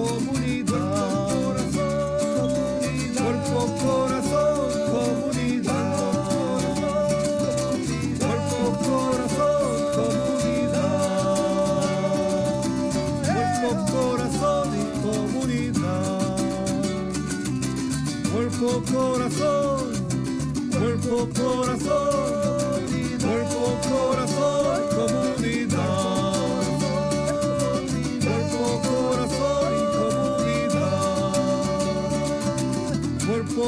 comunidade.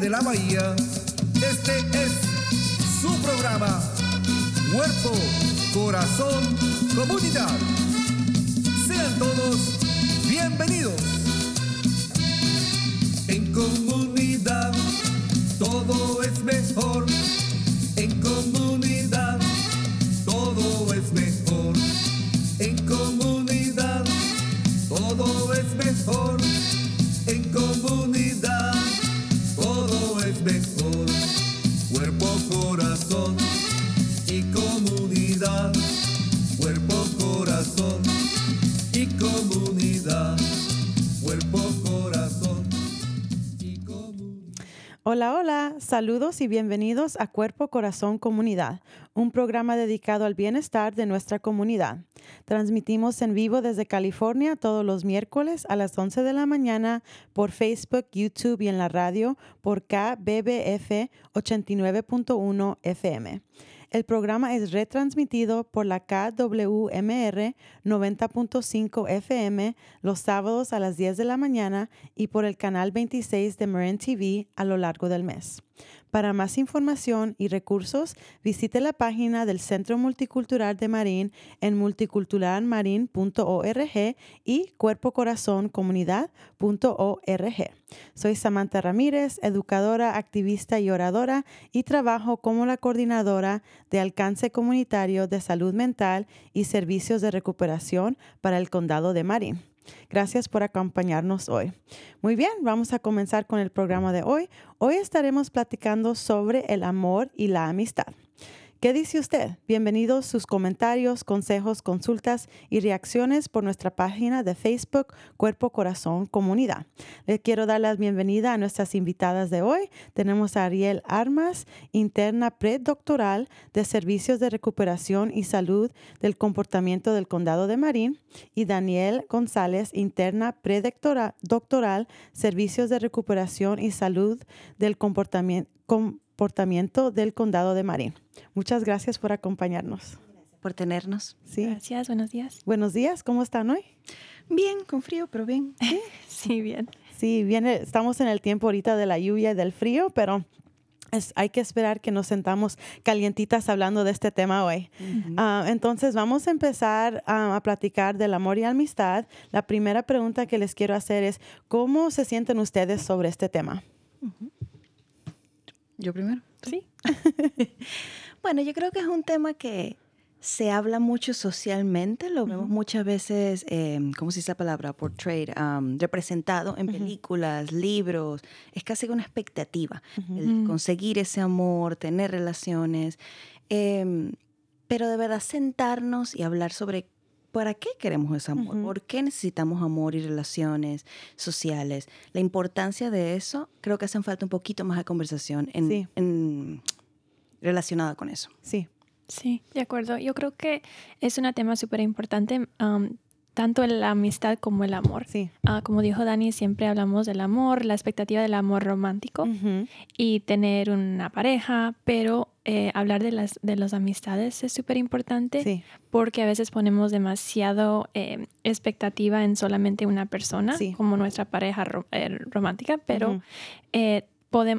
de la bahía, este es su programa. Cuerpo, corazón, comunidad. Sean todos bienvenidos. Hola, hola, saludos y bienvenidos a Cuerpo, Corazón, Comunidad, un programa dedicado al bienestar de nuestra comunidad. Transmitimos en vivo desde California todos los miércoles a las 11 de la mañana por Facebook, YouTube y en la radio por KBBF 89.1 FM. El programa es retransmitido por la KWMR 90.5 FM los sábados a las 10 de la mañana y por el canal 26 de Marin TV a lo largo del mes. Para más información y recursos, visite la página del Centro Multicultural de Marín en multiculturalmarin.org y cuerpocorazoncomunidad.org. Soy Samantha Ramírez, educadora, activista y oradora y trabajo como la coordinadora de alcance comunitario de salud mental y servicios de recuperación para el condado de Marín. Gracias por acompañarnos hoy. Muy bien, vamos a comenzar con el programa de hoy. Hoy estaremos platicando sobre el amor y la amistad. ¿Qué dice usted? Bienvenidos sus comentarios, consejos, consultas y reacciones por nuestra página de Facebook Cuerpo Corazón Comunidad. Les quiero dar la bienvenida a nuestras invitadas de hoy. Tenemos a Ariel Armas, interna predoctoral de Servicios de Recuperación y Salud del Comportamiento del Condado de Marín, y Daniel González, interna predoctoral doctoral, Servicios de Recuperación y Salud del Comportamiento comportamiento del condado de Marín. Muchas gracias por acompañarnos. por tenernos. Sí. Gracias, buenos días. Buenos días, ¿cómo están hoy? Bien, con frío, pero bien. Sí, bien. Sí, viene, estamos en el tiempo ahorita de la lluvia y del frío, pero es- hay que esperar que nos sentamos calientitas hablando de este tema hoy. Ah, entonces, vamos a empezar ah, a platicar del amor y amistad. La primera pregunta que les quiero hacer es, ¿cómo se sienten ustedes sobre este tema? Yo primero. Sí. Bueno, yo creo que es un tema que se habla mucho socialmente, lo vemos muchas veces, eh, ¿cómo se dice la palabra? Portrayed, um, representado en películas, libros. Es casi una expectativa, el conseguir ese amor, tener relaciones. em, pero de verdad sentarnos y hablar sobre para qué queremos ese amor, Ujú. por qué necesitamos amor y relaciones sociales. La importancia de eso, creo que hacen falta un poquito más de conversación en, Sí. en- relacionada con eso. Sí. Sí, de acuerdo. Yo creo que es un tema súper importante, um, tanto en la amistad como el amor. Sí. Ah, como dijo Dani, siempre hablamos del amor, la expectativa del amor romántico y tener una pareja, pero eh, hablar de las, de las amistades es súper importante Sí. porque a veces ponemos demasiado eh, expectativa en solamente una persona, Sí. como nuestra pareja ro- eh, romántica, pero eh,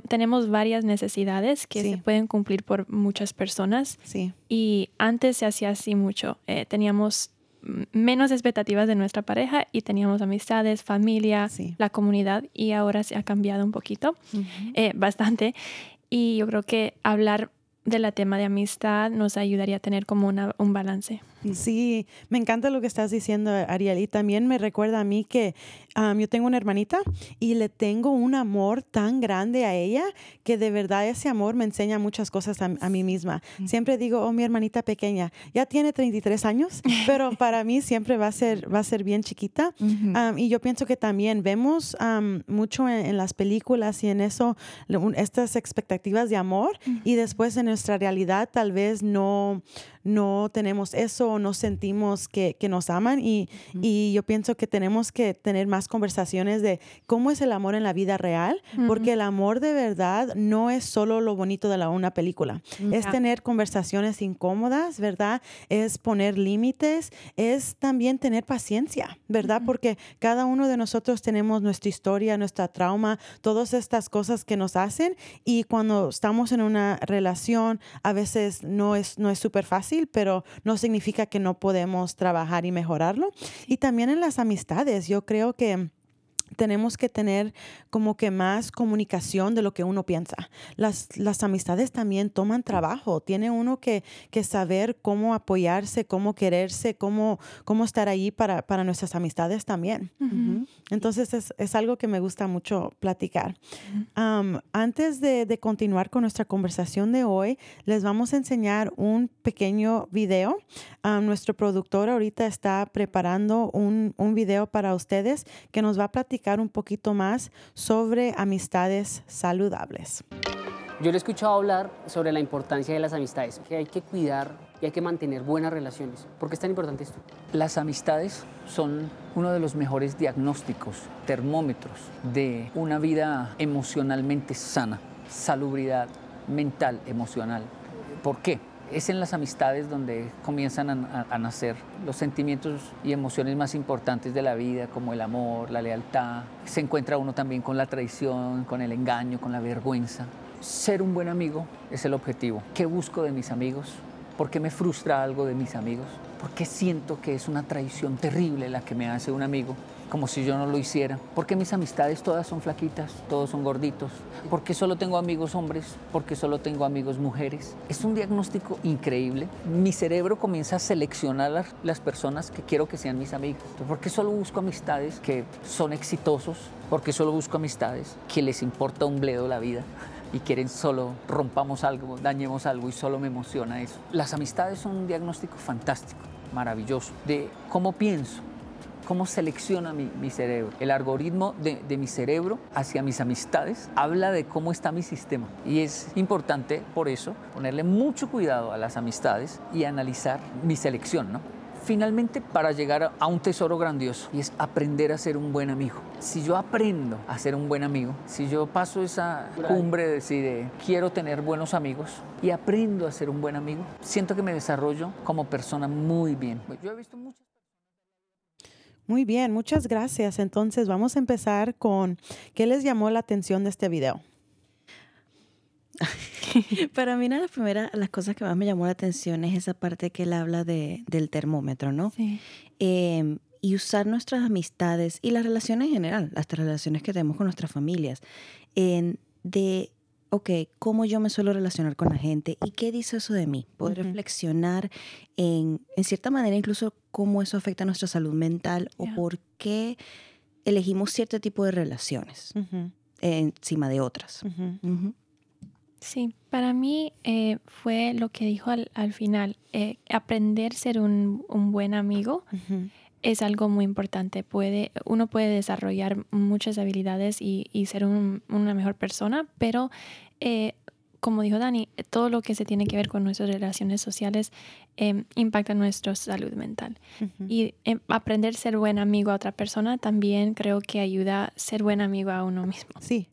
tenemos varias necesidades que Sí. se pueden cumplir por muchas personas Sí. y antes se hacía así mucho. Eh, teníamos menos expectativas de nuestra pareja y teníamos amistades, familia, Sí. la comunidad y ahora se ha cambiado un poquito, eh, bastante. Y yo creo que hablar de la tema de amistad nos ayudaría a tener como una, un balance. Sí, me encanta lo que estás diciendo, Ariel. Y también me recuerda a mí que yo tengo una hermanita y le tengo un amor tan grande a ella que de verdad ese amor me enseña muchas cosas a, a mí misma. Siempre digo, oh, mi hermanita pequeña, ya tiene 33 años, pero para mí siempre va a ser, va a ser bien chiquita. Y yo pienso que también vemos mucho en, en las películas y en eso, estas expectativas de amor y después en nuestra realidad tal vez no, no tenemos eso, no sentimos que, que nos aman y, y yo pienso que tenemos que tener más conversaciones de cómo es el amor en la vida real, porque el amor de verdad no es solo lo bonito de la, una película, es tener conversaciones incómodas, ¿verdad? Es poner límites, es también tener paciencia, ¿verdad? Porque cada uno de nosotros tenemos nuestra historia, nuestra trauma, todas estas cosas que nos hacen y cuando estamos en una relación a veces no es no es súper fácil, pero no significa que no podemos trabajar y mejorarlo. Y también en las amistades, yo creo que tenemos que tener como que más comunicación de lo que uno piensa. Las, las amistades también toman trabajo. Tiene uno que, que saber cómo apoyarse, cómo quererse, cómo, cómo estar ahí para, para nuestras amistades también. Entonces es, es algo que me gusta mucho platicar. Am, antes de, de continuar con nuestra conversación de hoy, les vamos a enseñar un pequeño video. Am, nuestro productor ahorita está preparando un, un video para ustedes que nos va a platicar un poquito más sobre amistades saludables. Yo le he escuchado hablar sobre la importancia de las amistades, que hay que cuidar y hay que mantener buenas relaciones. ¿Por qué es tan importante esto? Las amistades son uno de los mejores diagnósticos, termómetros de una vida emocionalmente sana, salubridad mental, emocional. ¿Por qué? Es en las amistades donde comienzan a, nacer los sentimientos y emociones más importantes de la vida, como el amor, la lealtad. Se encuentra uno también con la traición, con el engaño, con la vergüenza. Ser un buen amigo es el objetivo. ¿Qué busco de mis amigos? ¿Por qué me frustra algo de mis amigos? ¿Por qué siento que es una traición terrible la que me hace un amigo? Como si yo no lo hiciera. ¿Por qué mis amistades todas son flaquitas? Todos son gorditos. ¿Por qué solo tengo amigos hombres? ¿Por qué solo tengo amigos mujeres? Es un diagnóstico increíble. Mi cerebro comienza a seleccionar las, personas que quiero que sean mis amigos. Entonces, ¿Por qué solo busco amistades que son exitosos? ¿Por qué solo busco amistades que les importa un bledo la vida? y quieren solo rompamos algo, dañemos algo y solo me emociona eso. Las amistades son un diagnóstico fantástico, maravilloso, de cómo pienso, cómo selecciona mi, mi cerebro. El algoritmo de, de mi cerebro hacia mis amistades habla de cómo está mi sistema. Y es importante, por eso, ponerle mucho cuidado a las amistades y analizar mi selección, ¿no? Finalmente, para llegar a- un tesoro grandioso, y es aprender a ser un buen amigo. Si yo aprendo a ser un buen amigo, si yo paso esa cumbre de decir, de, quiero tener buenos amigos y aprendo a ser un buen amigo, siento que me desarrollo como persona muy bien. Yo he visto muchas Muy bien, muchas gracias. Entonces vamos a empezar con qué les llamó la atención de este video. Para mí, una de las primeras, las cosas que más me llamó la atención es esa parte que él habla de, del termómetro, ¿no? Sí. Eh, y usar nuestras amistades y las relaciones en general, las relaciones que tenemos con nuestras familias, en de, ok, cómo yo me suelo relacionar con la gente y qué dice eso de mí. Poder reflexionar en, en cierta manera, incluso cómo eso afecta a nuestra salud mental o por qué elegimos cierto tipo de relaciones encima de otras. Sí, para mí eh, fue lo que dijo al, al final, eh, aprender a ser un, un buen amigo. Es algo muy importante. Puede, uno puede desarrollar muchas habilidades y, y ser un- una mejor persona, pero eh, como dijo Dani, todo lo que se tiene que ver con nuestras relaciones sociales eh, impacta nuestra salud mental. Y eh, aprender a ser buen amigo a otra persona también creo que ayuda a ser buen amigo a uno mismo. Sí,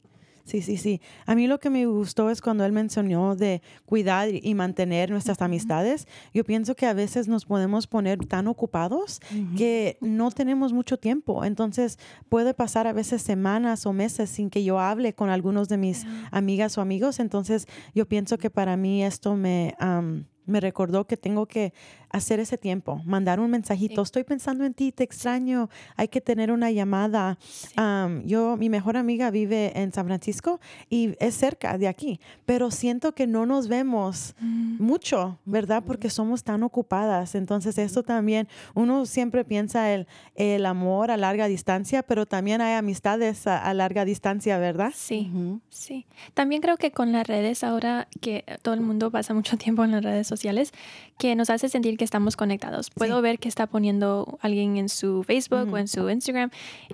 sí, sí, sí. A mí lo que me gustó es cuando él mencionó de cuidar y mantener nuestras amistades. Yo pienso que a veces nos podemos poner tan ocupados que no tenemos mucho tiempo. Entonces puede pasar a veces semanas o meses sin que yo hable con algunos de mis amigas o amigos. Entonces yo pienso que para mí esto me... am, me recordó que tengo que hacer ese tiempo, mandar un mensajito, estoy pensando en ti, te extraño, hay que tener una llamada. Am, yo, mi mejor amiga vive en San Francisco y es cerca de aquí, pero siento que no nos vemos mucho, ¿verdad? Porque somos tan ocupadas. Entonces eso también, uno siempre piensa el, el amor a larga distancia, pero también hay amistades a, a larga distancia, ¿verdad? Sí, sí. También creo que con las redes ahora que todo el mundo pasa mucho tiempo en las redes sociales, que nos hace sentir que estamos conectados. Puedo ver que está poniendo alguien en su Facebook o en su Instagram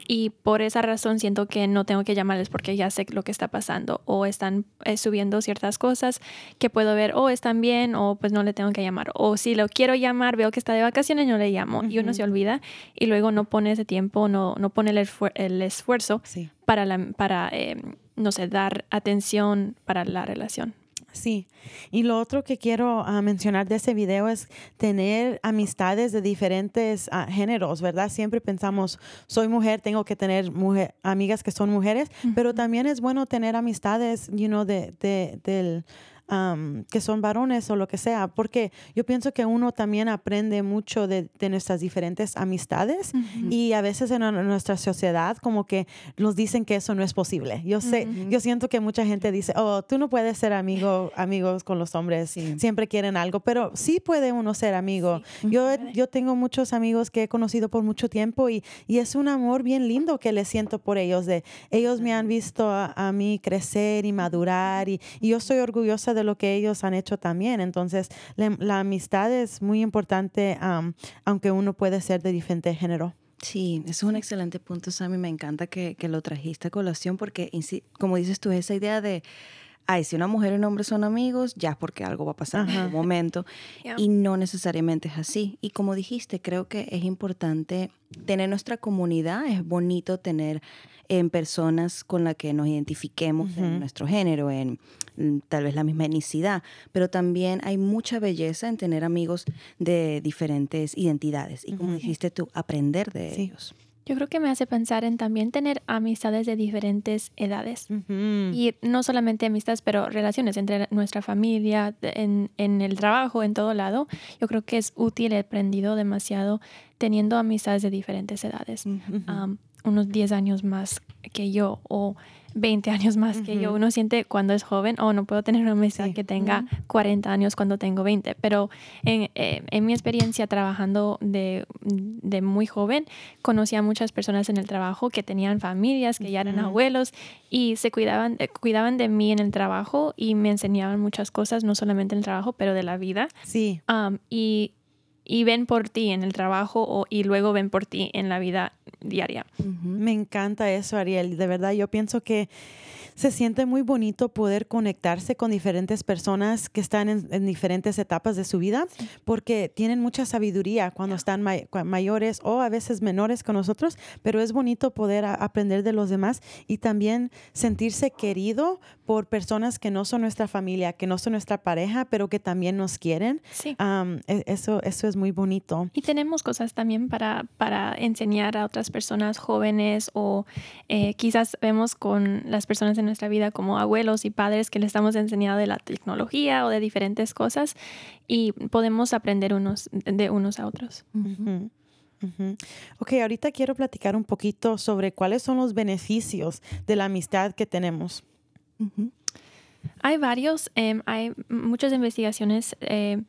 y por esa razón siento que no tengo que llamarles porque ya sé lo que está pasando o están eh, subiendo ciertas cosas que puedo ver o están bien o pues no le tengo que llamar o si lo quiero llamar veo que está de vacaciones no le llamo y uno se olvida y luego no pone ese tiempo, no, no pone el, esfuer- el esfuerzo Sí. para, la, para eh, no sé, dar atención para la relación. Sí, y lo otro que quiero ah, mencionar de ese video es tener amistades de diferentes ah, géneros, ¿verdad? Siempre pensamos, soy mujer, tengo que tener mujer, amigas que son mujeres, pero también es bueno tener amistades, you know, de, de- del, am, que son varones o lo que sea, porque yo pienso que uno también aprende mucho de, de nuestras diferentes amistades y a veces en, en nuestra sociedad como que nos dicen que eso no es posible. Yo sé, yo siento que mucha gente dice, oh, tú no puedes ser amigo, amigos con los hombres, Sí. siempre quieren algo, pero sí puede uno ser amigo. yo, he- yo tengo muchos amigos que he conocido por mucho tiempo y, y es un amor bien lindo que le siento por ellos, de ellos me han visto a, a mí crecer y madurar y, y yo estoy orgullosa de lo que ellos han hecho también. Entonces, la, la amistad es muy importante, am, aunque uno puede ser de diferente género. Sí, eso es un excelente punto, Sammy. Me encanta que, que lo trajiste a colación porque, como dices tú, esa idea de, ay, si una mujer y un hombre son amigos, ya es porque algo va a pasar en algún momento. Yeah. Y no necesariamente es así. Y como dijiste, creo que es importante tener nuestra comunidad. Es bonito tener en personas con las que nos identifiquemos en nuestro género, en mm, tal vez la misma etnicidad, pero también hay mucha belleza en tener amigos de diferentes identidades y como dijiste tú, aprender de Sí. ellos. Yo creo que me hace pensar en también tener amistades de diferentes edades. Y no solamente amistades, pero relaciones entre nuestra familia, en, en el trabajo, en todo lado. Yo creo que es útil, he aprendido demasiado teniendo amistades de diferentes edades. Am, unos 10 años más que yo o 20 años más que yo. Uno siente cuando es joven, oh, no puedo tener una Sí. que tenga 40 años cuando tengo 20. Pero en, eh, en mi experiencia trabajando de, de muy joven, conocí a muchas personas en el trabajo que tenían familias, que ya eran abuelos y se cuidaban, eh, cuidaban de mí en el trabajo y me enseñaban muchas cosas, no solamente en el trabajo, pero de la vida. Sí, Am, y, y ven por ti en el trabajo o, y luego ven por ti en la vida diaria. Me encanta eso, Ariel. De verdad, yo pienso que se siente muy bonito poder conectarse con diferentes personas que están en, en diferentes etapas de su vida, porque tienen mucha sabiduría cuando están may- mayores o a veces menores con nosotros, pero es bonito poder a- aprender de los demás y también sentirse querido por personas que no son nuestra familia, que no son nuestra pareja, pero que también nos quieren. Sí. E- eso, eso es muy bonito. Y tenemos cosas también para, para enseñar a otras personas jóvenes o eh, quizás vemos con las personas en nuestra vida como abuelos y padres que les estamos enseñando de la tecnología o de diferentes cosas y podemos aprender unos de unos a otros. Ujú. Ok, ahorita quiero platicar un poquito sobre cuáles son los beneficios de la amistad que tenemos. Hay varios, em, hay muchas investigaciones eh,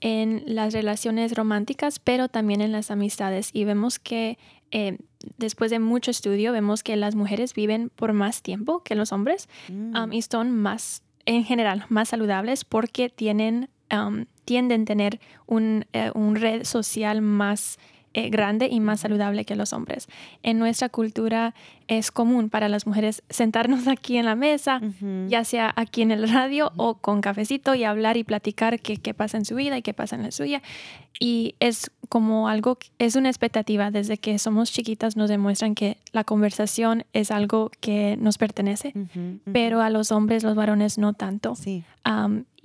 en las relaciones románticas, pero también en las amistades. Y vemos que eh, después de mucho estudio, vemos que las mujeres viven por más tiempo que los hombres um, y son más, en general, más saludables porque tienen, um, tienden a tener un, eh, un red social más grande y más saludable que los hombres. En nuestra cultura es común para las mujeres sentarnos aquí en la mesa, ya sea aquí en el radio o con cafecito y hablar y platicar qué, qué pasa en su vida y qué pasa en la suya. Y es como algo, es una expectativa desde que somos chiquitas nos demuestran que la conversación es algo que nos pertenece, pero a los hombres, los varones no tanto. Sí.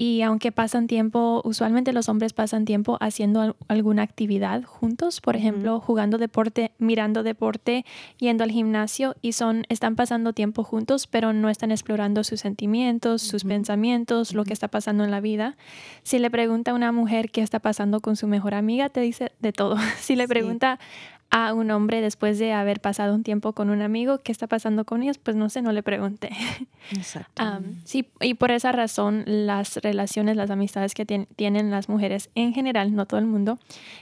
Y aunque pasan tiempo, usualmente los hombres pasan tiempo haciendo al- alguna actividad juntos, por ejemplo, jugando deporte, mirando deporte, yendo al gimnasio y son están pasando tiempo juntos, pero no están explorando sus sentimientos, sus pensamientos, lo que está pasando en la vida. Si le pregunta a una mujer qué está pasando con su mejor amiga, te dice de todo. Si le Sí. pregunta a un hombre después de haber pasado un tiempo con un amigo, ¿qué está pasando con ellos? Pues no sé, no le pregunté. Exacto. Am, sí, y por esa razón las relaciones, las amistades que tien- tienen las mujeres en general, no todo el mundo,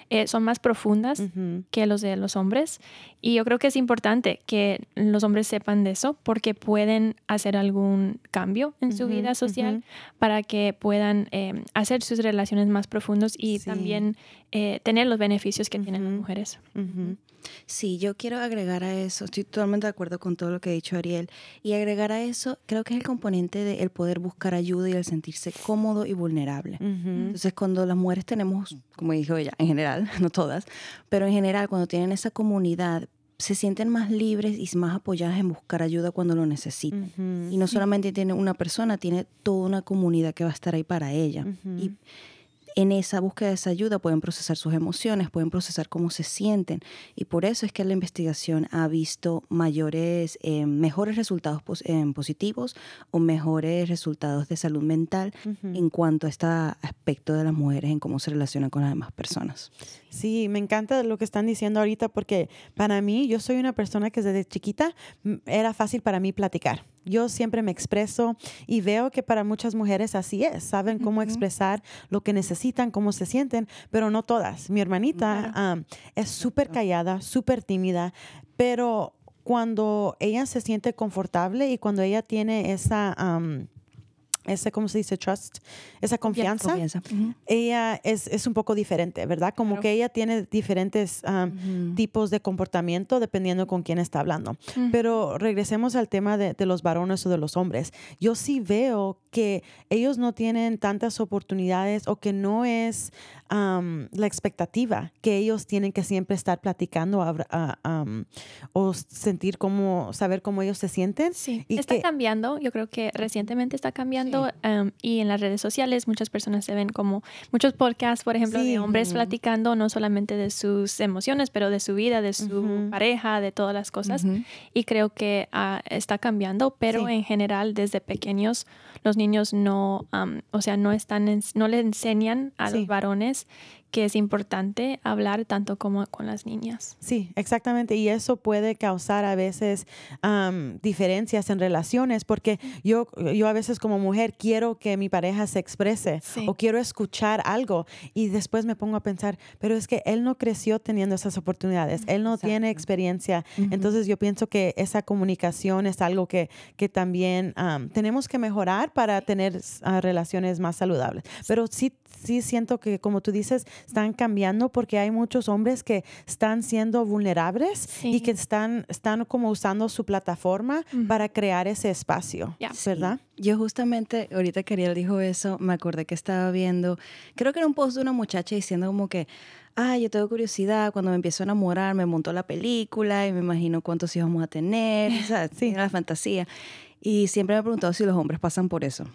eh, son más profundas que los de los hombres. Y yo creo que es importante que los hombres sepan de eso porque pueden hacer algún cambio en su vida social para que puedan eh, hacer sus relaciones más profundos y Sí. también eh, tener los beneficios que tienen las mujeres. Sí, yo quiero agregar a eso, estoy totalmente de acuerdo con todo lo que ha dicho Ariel, y agregar a eso, creo que es el componente de el poder buscar ayuda y el sentirse cómodo y vulnerable. Ujú. Entonces, cuando las mujeres tenemos, como dijo ella, en general, no todas, pero en general, cuando tienen esa comunidad, se sienten más libres y más apoyadas en buscar ayuda cuando lo necesitan. Y no solamente tiene una persona, tiene toda una comunidad que va a estar ahí para ella. Y en esa búsqueda de esa ayuda pueden procesar sus emociones, pueden procesar cómo se sienten. Y por eso es que la investigación ha visto mayores, eh, mejores resultados pos- eh, positivos o mejores resultados de salud mental en cuanto a este aspecto de las mujeres, en cómo se relacionan con las demás personas. Sí, me encanta lo que están diciendo ahorita porque para mí, yo soy una persona que desde chiquita era fácil para mí platicar. Yo siempre me expreso y veo que para muchas mujeres así es, saben cómo expresar lo que necesitan, cómo se sienten, pero no todas. Mi hermanita es súper callada, súper tímida, pero cuando ella se siente confortable y cuando ella tiene esa, am, ese, ¿cómo se dice? Trust, esa confianza ella es, es un poco diferente, ¿verdad? Como Claro. que ella tiene diferentes um, Ujú. tipos de comportamiento dependiendo con quién está hablando. Pero regresemos al tema de, de los varones o de los hombres. Yo sí veo que ellos no tienen tantas oportunidades o que no es um, la expectativa que ellos tienen que siempre estar platicando abra- a- um, o sentir cómo, saber cómo ellos se sienten. Sí, Y está que- cambiando. Yo creo que recientemente está cambiando y en las redes sociales muchas personas se ven como muchos podcasts, por ejemplo, Sí. de hombres platicando no solamente de sus emociones, pero de su vida, de su pareja, de todas las cosas. Y creo que ah, está cambiando, pero Sí. en general desde pequeños los niños no, am, o sea, no están, ens- no le enseñan a Sí. los varones que es importante hablar tanto como con las niñas. Sí, exactamente. Y eso puede causar a veces am, diferencias en relaciones porque yo, yo a veces como mujer quiero que mi pareja se exprese Sí. o quiero escuchar algo y después me pongo a pensar, pero es que él no creció teniendo esas oportunidades, él no tiene Exacto. experiencia. Entonces yo pienso que esa comunicación es algo que, que también am, tenemos que mejorar para tener ah, relaciones más saludables. Pero sí, sí siento que como tú dices, están cambiando porque hay muchos hombres que están siendo vulnerables y Sí. que están, están como usando su plataforma para crear ese espacio, Ya. ¿verdad? Yo justamente, ahorita que Ariel dijo eso, me acordé que estaba viendo, creo que era un post de una muchacha diciendo como que, ah, yo tengo curiosidad, cuando me empiezo a enamorar me montó la película y me imagino cuántos hijos vamos a tener, o sea, Sí. la fantasía. Y siempre me he preguntado si los hombres pasan por eso.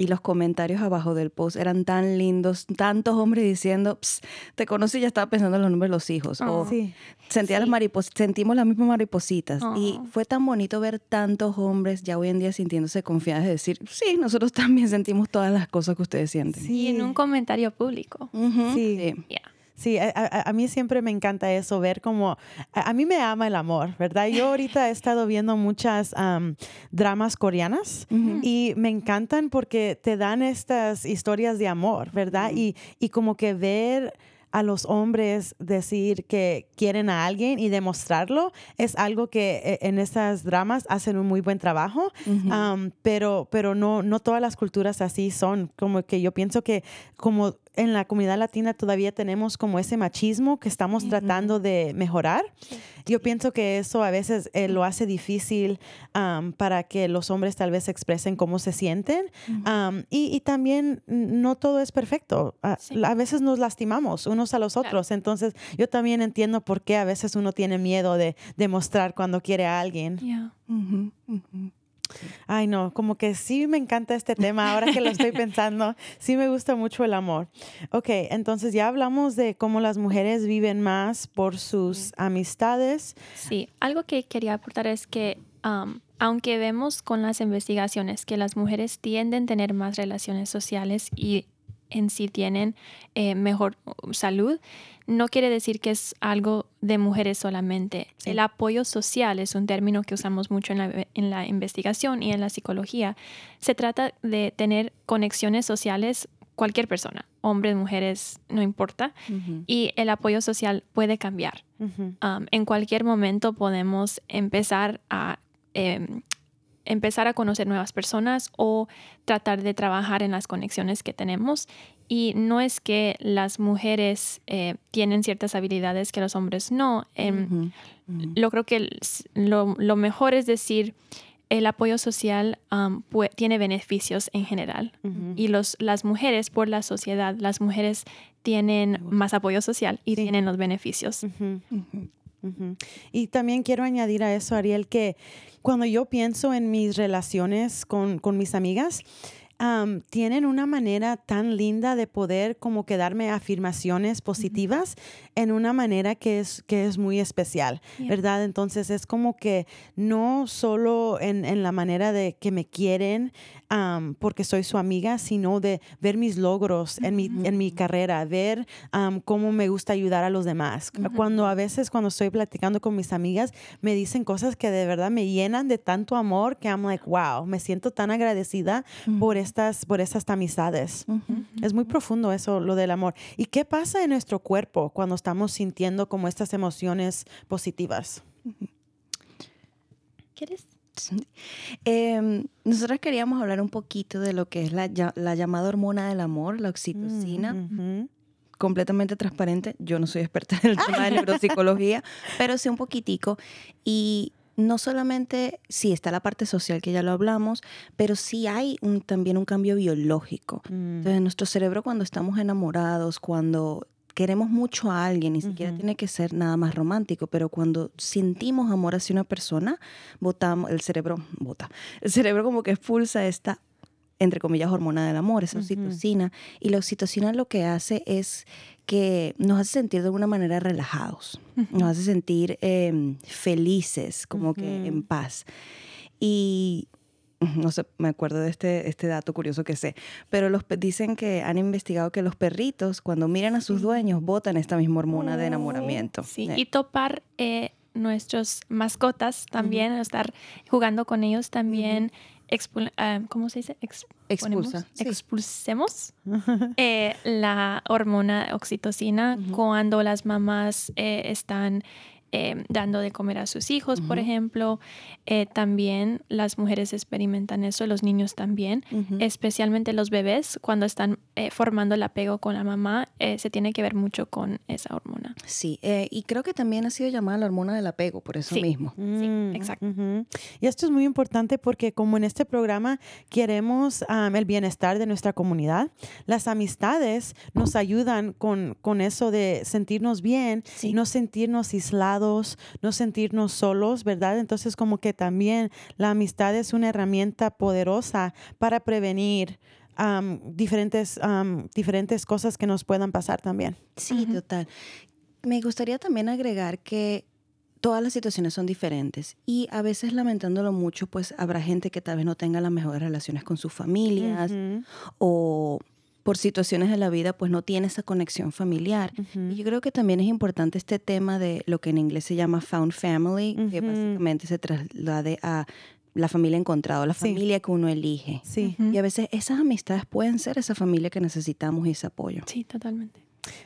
Y los comentarios abajo del post eran tan lindos, tantos hombres diciendo, "Ps, te conocí y ya estaba pensando en los nombres de los hijos. O Sí. Sentía las Sí. maripos sentimos las mismas maripositas. Y Oh. fue tan bonito ver tantos hombres ya hoy en día sintiéndose confiados de decir, sí, nosotros también sentimos todas las cosas que ustedes sienten. Sí. Y en un comentario público. Sí. Ya. Sí, a, a- a mí siempre me encanta eso, ver cómo a, a mí me ama el amor, ¿verdad? Yo ahorita he estado viendo muchas am, dramas coreanas y me encantan porque te dan estas historias de amor, ¿verdad? y, y como que ver a los hombres decir que quieren a alguien y demostrarlo es algo que eh, en esas dramas hacen un muy buen trabajo, pero, pero no, no todas las culturas así son. Como que yo pienso que como en la comunidad latina todavía tenemos como ese machismo que estamos tratando de mejorar. Yo pienso que eso a veces eh, lo hace difícil am, para que los hombres tal vez expresen cómo se sienten. Am, y, y también no todo es perfecto. A, Sí. a veces nos lastimamos unos a los Claro. otros. Entonces yo también entiendo por qué a veces uno tiene miedo de demostrar cuando quiere a alguien. Ya. Ujú, ujú. Ay, no, como que sí me encanta este tema, ahora que lo estoy pensando, sí me gusta mucho el amor. Ok, entonces ya hablamos de cómo las mujeres viven más por sus amistades. Sí, algo que quería aportar es que um, aunque vemos con las investigaciones que las mujeres tienden a tener más relaciones sociales y en sí tienen eh, mejor uh, salud, no quiere decir que es algo de mujeres solamente. Sí. El apoyo social es un término que usamos mucho en la, en la investigación y en la psicología. Se trata de tener conexiones sociales cualquier persona, hombres, mujeres, no importa. Y el apoyo social puede cambiar. Um, en cualquier momento podemos empezar a em, empezar a conocer nuevas personas o tratar de trabajar en las conexiones que tenemos. Y no es que las mujeres eh, tienen ciertas habilidades que los hombres no. Em. Lo creo que lo, lo mejor es decir, el apoyo social um, tiene beneficios en general. Y los, las mujeres, por la sociedad, las mujeres tienen más apoyo social y Sí. tienen los beneficios. Y también quiero añadir a eso, Ariel, que cuando yo pienso en mis relaciones con, con mis amigas, am, tienen una manera tan linda de poder como que darme afirmaciones positivas en una manera que es, que es muy especial, Yeah. ¿verdad? Entonces es como que no solo en, en la manera de que me quieren am, porque soy su amiga, sino de ver mis logros en mi, en mi carrera, ver am, cómo me gusta ayudar a los demás. Cuando a veces cuando estoy platicando con mis amigas, me dicen cosas que de verdad me llenan de tanto amor que I'm like, wow, me siento tan agradecida por estas, por estas amistades. Es muy profundo eso, lo del amor. ¿Y qué pasa en nuestro cuerpo cuando estamos sintiendo como estas emociones positivas? ¿Quieres? Em, nosotros queríamos hablar un poquito de lo que es la, la llamada hormona del amor, la oxitocina. Ujú. completamente transparente. Yo no soy experta en el tema de neuropsicología, pero sé un poquitico. Y no solamente, sí, está la parte social que ya lo hablamos, pero sí hay un- también un cambio biológico. Mm. Entonces, nuestro cerebro cuando estamos enamorados, cuando queremos mucho a alguien, ni siquiera Ujú. tiene que ser nada más romántico, pero cuando sentimos amor hacia una persona, botamos, el cerebro bota, el cerebro como que expulsa esta entre comillas, hormona del amor, esa Ujú. oxitocina. Y la oxitocina lo que hace es que nos hace sentir de alguna manera relajados, nos hace sentir em, felices, como que Ujú. en paz. Y no sé, me acuerdo de este, este dato curioso que sé, pero los, dicen que han investigado que los perritos cuando miran a sus dueños botan esta misma hormona de enamoramiento. Sí, Eh, y topar eh, nuestros mascotas también, estar jugando con ellos también, expul- ah, ¿cómo se dice? Expulsa, sí. Expulsemos eh, la hormona oxitocina cuando las mamás eh, están eh, dando de comer a sus hijos, por Ujú. ejemplo. Eh, también las mujeres experimentan eso, los niños también ujú. especialmente los bebés, cuando están eh, formando el apego con la mamá, eh, se tiene que ver mucho con esa hormona. Sí, eh, y creo que también ha sido llamada la hormona del apego por eso Sí. mismo. Mm, exacto. ujú. Y esto es muy importante porque como en este programa queremos am, el bienestar de nuestra comunidad, las amistades nos ayudan con, con eso de sentirnos bien, Sí. no sentirnos aislados, no sentirnos solos, ¿verdad? Entonces como que también la amistad es una herramienta poderosa para prevenir diferentes, diferentes cosas que nos puedan pasar también. Sí, total. Me gustaría también agregar que todas las situaciones son diferentes y a veces lamentándolo mucho, pues habrá gente que tal vez no tenga las mejores relaciones con sus familias o por situaciones de la vida pues no tiene esa conexión familiar. Y yo creo que también es importante este tema de lo que en inglés se llama found family, que básicamente se traslade a la familia encontrada, la Sí. familia que uno elige. Sí. Y a veces esas amistades pueden ser esa familia que necesitamos y ese apoyo. Sí, totalmente.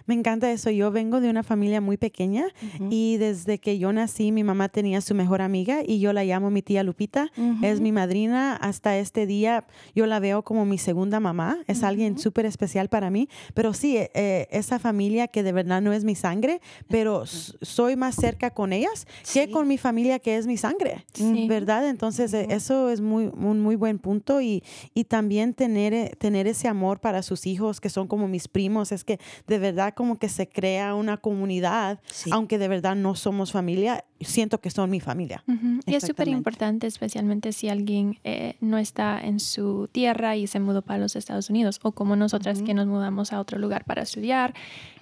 Me encanta eso. Yo vengo de una familia muy pequeña y desde que yo nací mi mamá tenía su mejor amiga y yo la llamo mi tía Lupita. Es mi madrina hasta este día. Yo la veo como mi segunda mamá. Es alguien súper especial para mí. Pero sí, eh, eh, esa familia que de verdad no es mi sangre, pero soy más cerca con ellas que Sí. con mi familia que es mi sangre. Sí. ¿Verdad? Entonces, eh, eso es muy, un muy buen punto y, y también tener, tener ese amor para sus hijos que son como mis primos. Es que de verdad verdad como que se crea una comunidad, Sí. aunque de verdad no somos familia, siento que son mi familia. Y es súper importante, especialmente si alguien eh, no está en su tierra y se mudó para los Estados Unidos, o como nosotras que nos mudamos a otro lugar para estudiar,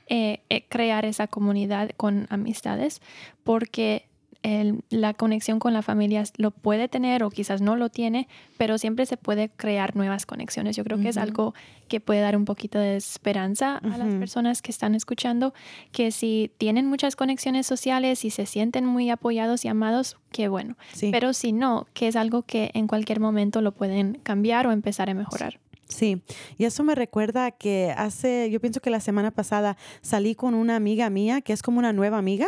eh, eh, crear esa comunidad con amistades, porque el- la conexión con la familia lo puede tener o quizás no lo tiene, pero siempre se puede crear nuevas conexiones. Yo creo que es algo que puede dar un poquito de esperanza a las personas que están escuchando, que si tienen muchas conexiones sociales y se sienten muy apoyados y amados, qué bueno. Sí. Pero si no, que es algo que en cualquier momento lo pueden cambiar o empezar a mejorar. Sí, y eso me recuerda que hace, yo pienso que la semana pasada salí con una amiga mía, que es como una nueva amiga,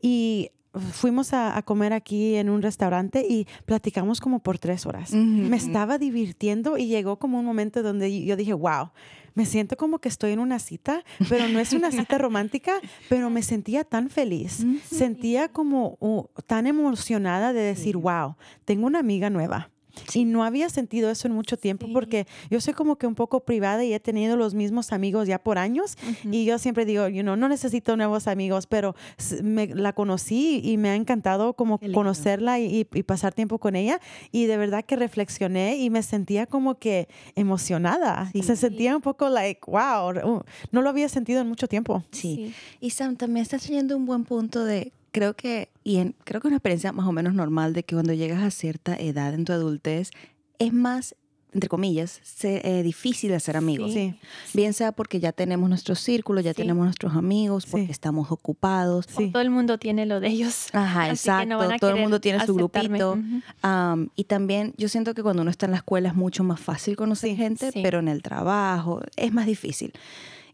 y fuimos a, a comer aquí en un restaurante y platicamos como por tres horas. Me estaba divirtiendo y llegó como un momento donde yo dije, wow, me siento como que estoy en una cita, pero no es una cita romántica, pero me sentía tan feliz. Sentía como uh, tan emocionada de decir, wow, tengo una amiga nueva. Y no había sentido eso en mucho tiempo Sí. porque yo soy como que un poco privada y he tenido los mismos amigos ya por años y yo siempre digo, you know, no necesito nuevos amigos, pero me, la conocí y me ha encantado como conocerla y, y pasar tiempo con ella y de verdad que reflexioné y me sentía como que emocionada. Sí. Se sentía un poco like, wow, uh, no lo había sentido en mucho tiempo. Sí. Y Sam, también estás teniendo un buen punto de, creo que, y en, creo que una experiencia más o menos normal de que cuando llegas a cierta edad en tu adultez, es más, entre comillas, se- eh, difícil hacer amigos. Sí, Bien sea porque ya tenemos nuestro círculo, ya Sí. tenemos nuestros amigos, porque Sí. estamos ocupados. Todo el mundo tiene lo de ellos. Ajá, Así que exacto. no van a Todo el mundo tiene su grupito. Am, y también yo siento que cuando uno está en la escuela es mucho más fácil conocer gente, pero en el trabajo es más difícil.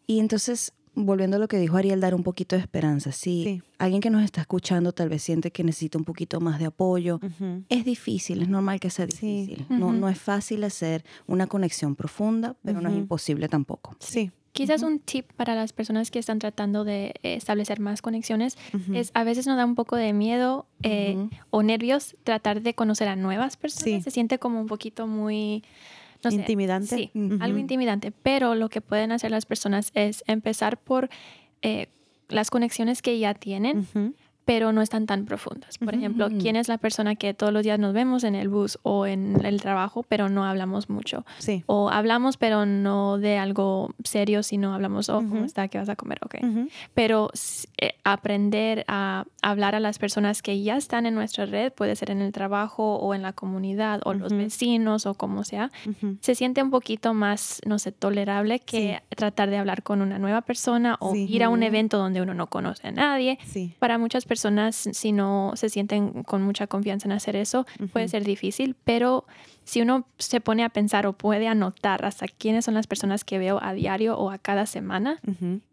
Y entonces, volviendo a lo que dijo Ariel, dar un poquito de esperanza. Si Sí. alguien que nos está escuchando tal vez siente que necesita un poquito más de apoyo, es difícil, es normal que sea Sí. difícil. no, es fácil hacer una conexión profunda, pero no es imposible tampoco. Sí. Quizás un tip para las personas que están tratando de eh, establecer más conexiones es a veces nos da un poco de miedo eh, o nervios tratar de conocer a nuevas personas. Sí. Se siente como un poquito muy... No sé, Intimidante. Sí, algo intimidante. Pero lo que pueden hacer las personas es empezar por eh, las conexiones que ya tienen. Pero no están tan profundas. Por Ujú. ejemplo, ¿quién es la persona que todos los días nos vemos en el bus o en el trabajo, pero no hablamos mucho? Sí. O hablamos, pero no de algo serio, sino hablamos, oh, ¿cómo Ujú. está? ¿Qué vas a comer? Ok. Ujú. Pero s- eh, aprender a hablar a las personas que ya están en nuestra red, puede ser en el trabajo o en la comunidad o los vecinos o como sea, se siente un poquito más, no sé, tolerable que tratar de hablar con una nueva persona o Sí. ir a un evento donde uno no conoce a nadie. Sí. Para muchas personas, si no se sienten con mucha confianza en hacer eso, puede ser difícil, pero si uno se pone a pensar o puede anotar hasta quiénes son las personas que veo a diario o a cada semana,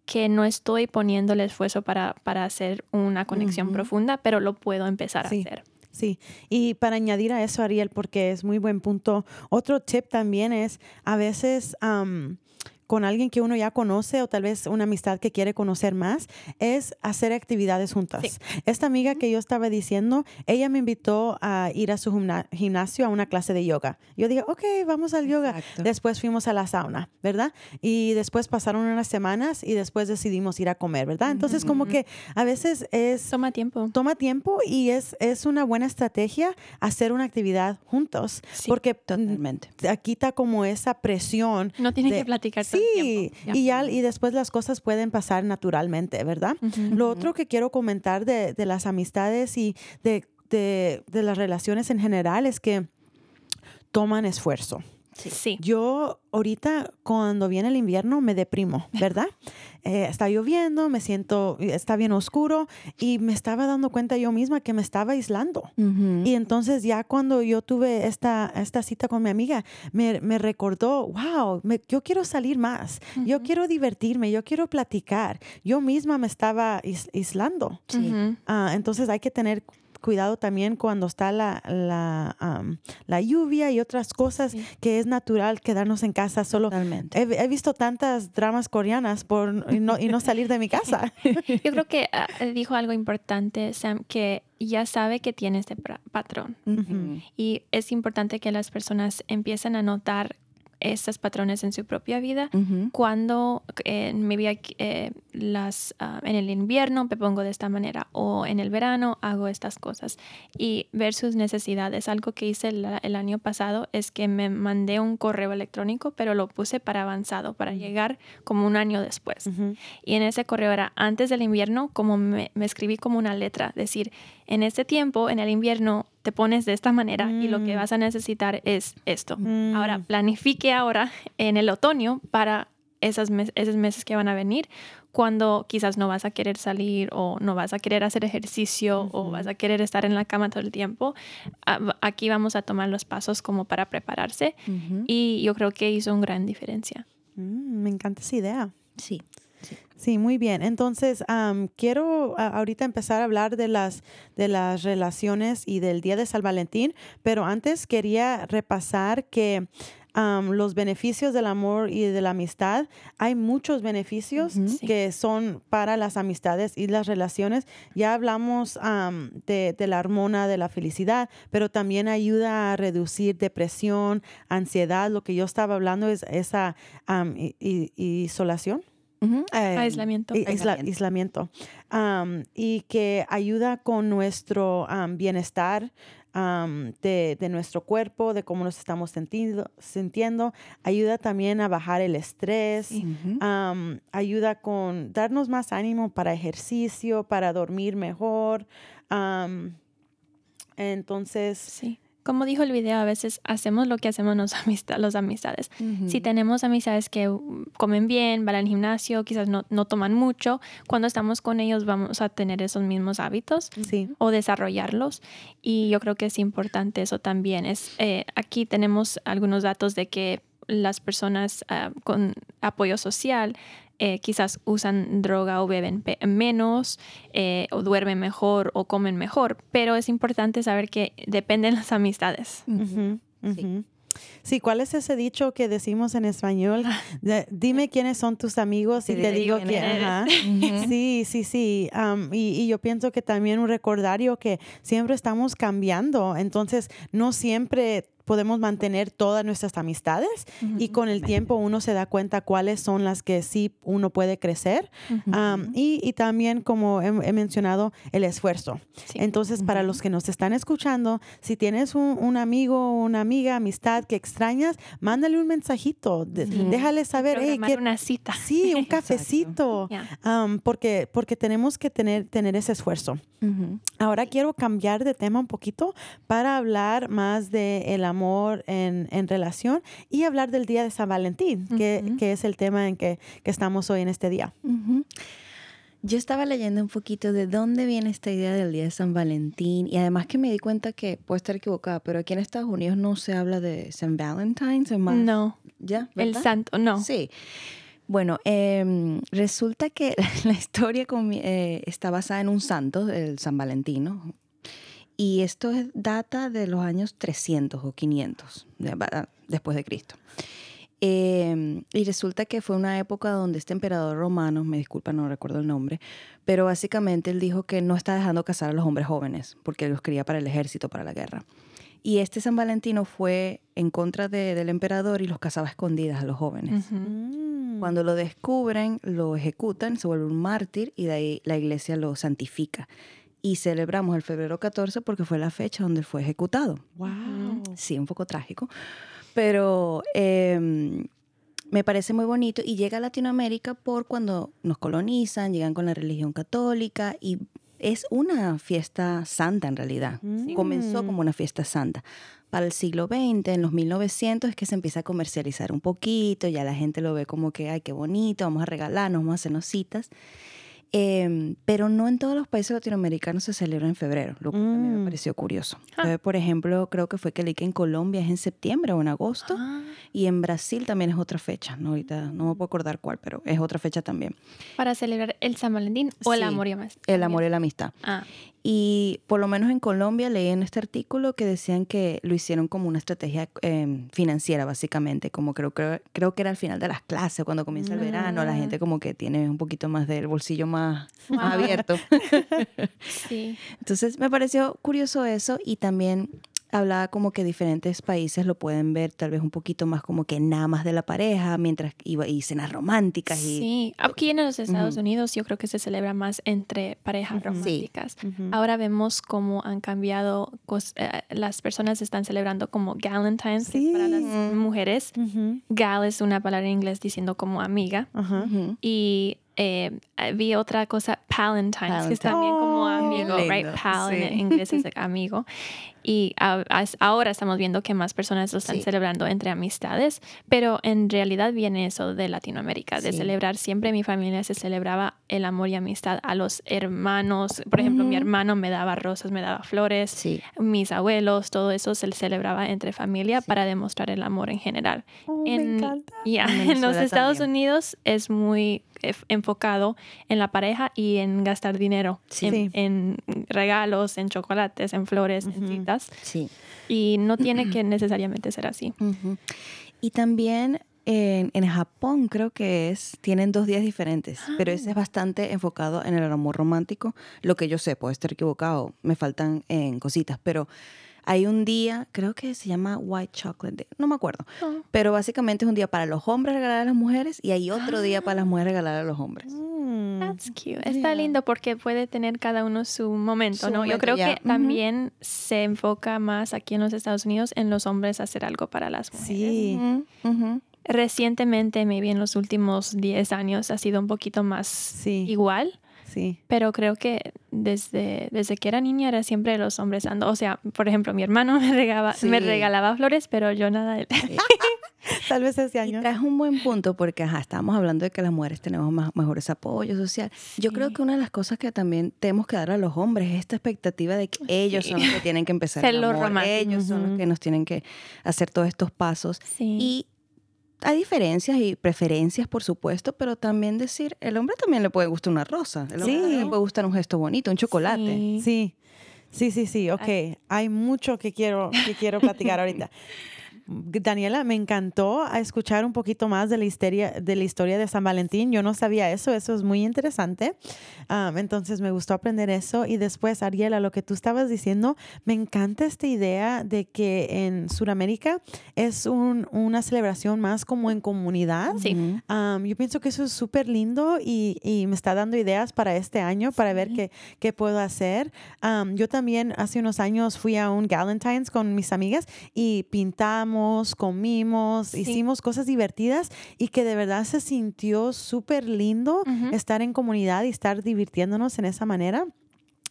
que no estoy poniendo el esfuerzo para, para hacer una conexión profunda, pero lo puedo empezar Sí. a hacer. Sí, y para añadir a eso, Ariel, porque es muy buen punto, otro tip también es a veces am, con alguien que uno ya conoce o tal vez una amistad que quiere conocer más, es hacer actividades juntas. Sí. Esta amiga que yo estaba diciendo, ella me invitó a ir a su gimna- gimnasio a una clase de yoga. Yo dije, ok, vamos al yoga. Exacto. Después fuimos a la sauna, ¿verdad? Y después pasaron unas semanas y después decidimos ir a comer, ¿verdad? Entonces como que a veces es Toma tiempo. toma tiempo y es, es una buena estrategia hacer una actividad juntos. Sí, porque mm, Totalmente. te quita como esa presión. No tienen de- que platicar todo Sí, y, ya, y después las cosas pueden pasar naturalmente, ¿verdad? Lo otro que quiero comentar de, de las amistades y de, de- de las relaciones en general es que toman esfuerzo. Sí. Yo ahorita cuando viene el invierno me deprimo, ¿verdad? Eh, está lloviendo, me siento, está bien oscuro y me estaba dando cuenta yo misma que me estaba aislando. Y entonces ya cuando yo tuve esta, esta cita con mi amiga, me, me recordó, wow, me- yo quiero salir más, yo quiero divertirme, yo quiero platicar. Yo misma me estaba ais- aislando. Sí. Ah, entonces hay que tener cuidado también cuando está la, la, lluvia y otras cosas Sí. que es natural quedarnos en casa solo. Totalmente. He, he visto tantas dramas coreanas por y no, y no salir de mi casa. Yo creo que ah, dijo algo importante, Sam, que ya sabe que tiene este patrón. Y es importante que las personas empiecen a notar estos patrones en su propia vida. Cuando eh, maybe aquí, eh, las, ah, en el invierno me pongo de esta manera o en el verano hago estas cosas y ver sus necesidades. Algo que hice el, el año pasado es que me mandé un correo electrónico, pero lo puse para avanzado, para llegar como un año después. Y en ese correo era antes del invierno, como me, me escribí como una letra, decir, en este tiempo, en el invierno, te pones de esta manera y lo que Mm. vas a necesitar es esto. Mm. Ahora, planifique ahora en el otoño para esas mes- esos meses que van a venir, cuando quizás no vas a querer salir o no vas a querer hacer ejercicio o vas a querer estar en la cama todo el tiempo. Aquí vamos a tomar los pasos como para prepararse y yo creo que hizo una gran diferencia. Mm, me encanta esa idea. Sí. Sí, muy bien. Entonces, am, quiero ahorita empezar a hablar de las, de las relaciones y del Día de San Valentín, pero antes quería repasar que am, los beneficios del amor y de la amistad, hay muchos beneficios que son para las amistades y las relaciones. Ya hablamos am, de, de la hormona de la felicidad, pero también ayuda a reducir depresión, ansiedad. Lo que yo estaba hablando es esa am, Eh, Aislamiento. Isla- Aislamiento. aislamiento. Am, y que ayuda con nuestro bienestar de, de nuestro cuerpo, de cómo nos estamos sentindo- sintiendo. Ayuda también a bajar el estrés. Ayuda con darnos más ánimo para ejercicio, para dormir mejor. entonces, Sí. Como dijo el video, a veces hacemos lo que hacemos los, amista- los amistades. Si Ujú. tenemos amistades que uh, comen bien, van al gimnasio, quizás no, no toman mucho, cuando estamos con ellos vamos a tener esos mismos hábitos sí. o desarrollarlos. Y yo creo que es importante eso también. Es, eh, aquí tenemos algunos datos de que las personas ah, con apoyo social eh, quizás usan droga o beben pe- menos eh, o duermen mejor o comen mejor, pero es importante saber que dependen las amistades. Sí. Sí, ¿cuál es ese dicho que decimos en español? De- dime quiénes son tus amigos y te di digo quién ajá. Sí, sí, sí. y yo pienso que también un recordario que siempre estamos cambiando, entonces no siempre podemos mantener todas nuestras amistades y con el tiempo uno se da cuenta cuáles son las que sí uno puede crecer. Ujú. Am, y, y también, como he, he mencionado, el esfuerzo. Sí. Entonces, para los que nos están escuchando, si tienes un, un amigo o una amiga, amistad que extrañas, mándale un mensajito. de- Sí. Déjale saber, hey, que- una cita. sí, un cafecito. Am, porque, porque tenemos que tener, tener ese esfuerzo. Ahora quiero cambiar de tema un poquito para hablar más del el amor en, en relación y hablar del Día de San Valentín, que, es el tema en que, que estamos hoy en este día. Yo estaba leyendo un poquito de dónde viene esta idea del Día de San Valentín y además que me di cuenta que puedo estar equivocada, pero aquí en Estados Unidos no se habla de San Valentín, es más... No, ¿Ya? el ¿verdad? santo, no. Sí. Bueno, em, resulta que la historia comi- eh, está basada en un santo, el San Valentino, y esto es- data de los años 300 o 500 de- va- después de Cristo. Em, y resulta que fue una época donde este emperador romano, me disculpa, no recuerdo el nombre, pero básicamente él dijo que no está dejando casar a los hombres jóvenes porque los quería para el ejército, para la guerra. Y este San Valentino fue en contra de- del emperador y los casaba a escondidas a los jóvenes. Mm. Cuando lo descubren, lo ejecutan, se vuelve un mártir y de ahí la iglesia lo santifica. Y celebramos el febrero 14 porque fue la fecha donde fue ejecutado. Wow. Sí, un poco trágico, pero eh, me parece muy bonito y llega a Latinoamérica por cuando nos colonizan, llegan con la religión católica y es una fiesta santa en realidad. Sí. Comenzó como una fiesta santa. Para el siglo XX, en los 1900, es que se empieza a comercializar un poquito, ya la gente lo ve como que, ay, qué bonito, vamos a regalarnos, vamos a hacernos citas. Eh, pero no en todos los países latinoamericanos se celebra en febrero, lo cual también Mm. me pareció curioso. Ah. Entonces, por ejemplo, creo que fue que leí que en Colombia es en septiembre o en agosto Ah, y en Brasil también es otra fecha. No, ahorita no me puedo acordar cuál, pero es otra fecha también. para celebrar el San Valentín o el Sí, amor y más. El amor y la amistad. Ah, Y por lo menos en Colombia leí en este artículo que decían que lo hicieron como una estrategia eh, financiera, básicamente, como creo, creo, creo que era al final de las clases, cuando comienza el verano, la Ah. gente como que tiene un poquito más del bolsillo más, más abierto. sí. Entonces me pareció curioso eso y también hablaba como que diferentes países lo pueden ver tal vez un poquito más como que nada más de la pareja, mientras iba y cenas románticas y Sí, aquí en los Estados Unidos yo creo que se celebra más entre parejas románticas. Ahora vemos cómo han cambiado, eh, las personas están celebrando como Galentine's, para las mujeres. Gal es una palabra en inglés diciendo como amiga. Y eh, vi otra cosa, Palentines, que es también como Oh, amigo, lindo, right? Pal en sí. inglés es amigo. Y a- as- ahora estamos viendo que más personas lo están Sí. celebrando entre amistades, pero en realidad viene eso de Latinoamérica, de Sí. celebrar. Siempre en mi familia se celebraba el amor y amistad a los hermanos. Por ejemplo, mi hermano me daba rosas, me daba flores. Sí. Mis abuelos, todo eso se celebraba entre familia para demostrar el amor en general. Oh, me en, encanta. ya, En en los Estados también. Unidos es muy ef- enfocado en la pareja y en gastar dinero Sí. en, regalos, en chocolates, en flores, en citas. Sí. Y no tiene que necesariamente ser así. Y también en, en Japón creo que es, tienen dos días diferentes, pero ese es bastante enfocado en el amor romántico. Lo que yo sé, puedo estar equivocado, me faltan en cositas, pero hay un día, creo que se llama White Chocolate Day, no me acuerdo, Oh. pero básicamente es un día para los hombres regalar a las mujeres y hay otro día para las mujeres regalar a los hombres. Mm. That's cute. Está lindo porque puede tener cada uno su momento, Su ¿no? Yo momento, creo ya. que también se enfoca más aquí en los Estados Unidos en los hombres hacer algo para las mujeres. Sí. Ujú, ujú. Recientemente, maybe en los últimos 10 años, ha sido un poquito más Sí. igual. Sí. Pero creo que desde, desde que era niña era siempre los hombres ando. O sea, por ejemplo, mi hermano me, regaba, me Sí. regalaba flores, pero yo nada de. Tal vez Y año. traes un buen punto porque ajá, estábamos hablando de que las mujeres tenemos más, mejores apoyos social. Yo creo Sí. que una de las cosas que también tenemos que dar a los hombres es esta expectativa de que ellos son los que tienen que empezar el amor, ellos son los que nos tienen que hacer todos estos pasos. Sí. Y hay diferencias y preferencias, por supuesto, pero también decir, el hombre también le puede gustar una rosa, el hombre Sí. también le puede gustar un gesto bonito, un chocolate. Sí. Sí, sí, sí, sí. Ok, hay mucho que quiero, que quiero platicar ahorita. Daniela, me encantó a escuchar un poquito más de la historia de la historia de San Valentín. Yo no sabía eso, eso es muy interesante. Am, entonces me gustó aprender eso. Y después, Ariela, lo que tú estabas diciendo, me encanta esta idea de que en Sudamérica es un- una celebración más como en comunidad. Sí. Yo pienso que eso es súper lindo y, y me está dando ideas para este año, para ver qué, qué puedo hacer. Yo también hace unos años fui a un Galentine's con mis amigas y pintamos, comimos, Sí. hicimos cosas divertidas y que de verdad se sintió súper lindo estar en comunidad y estar divirtiéndonos en esa manera.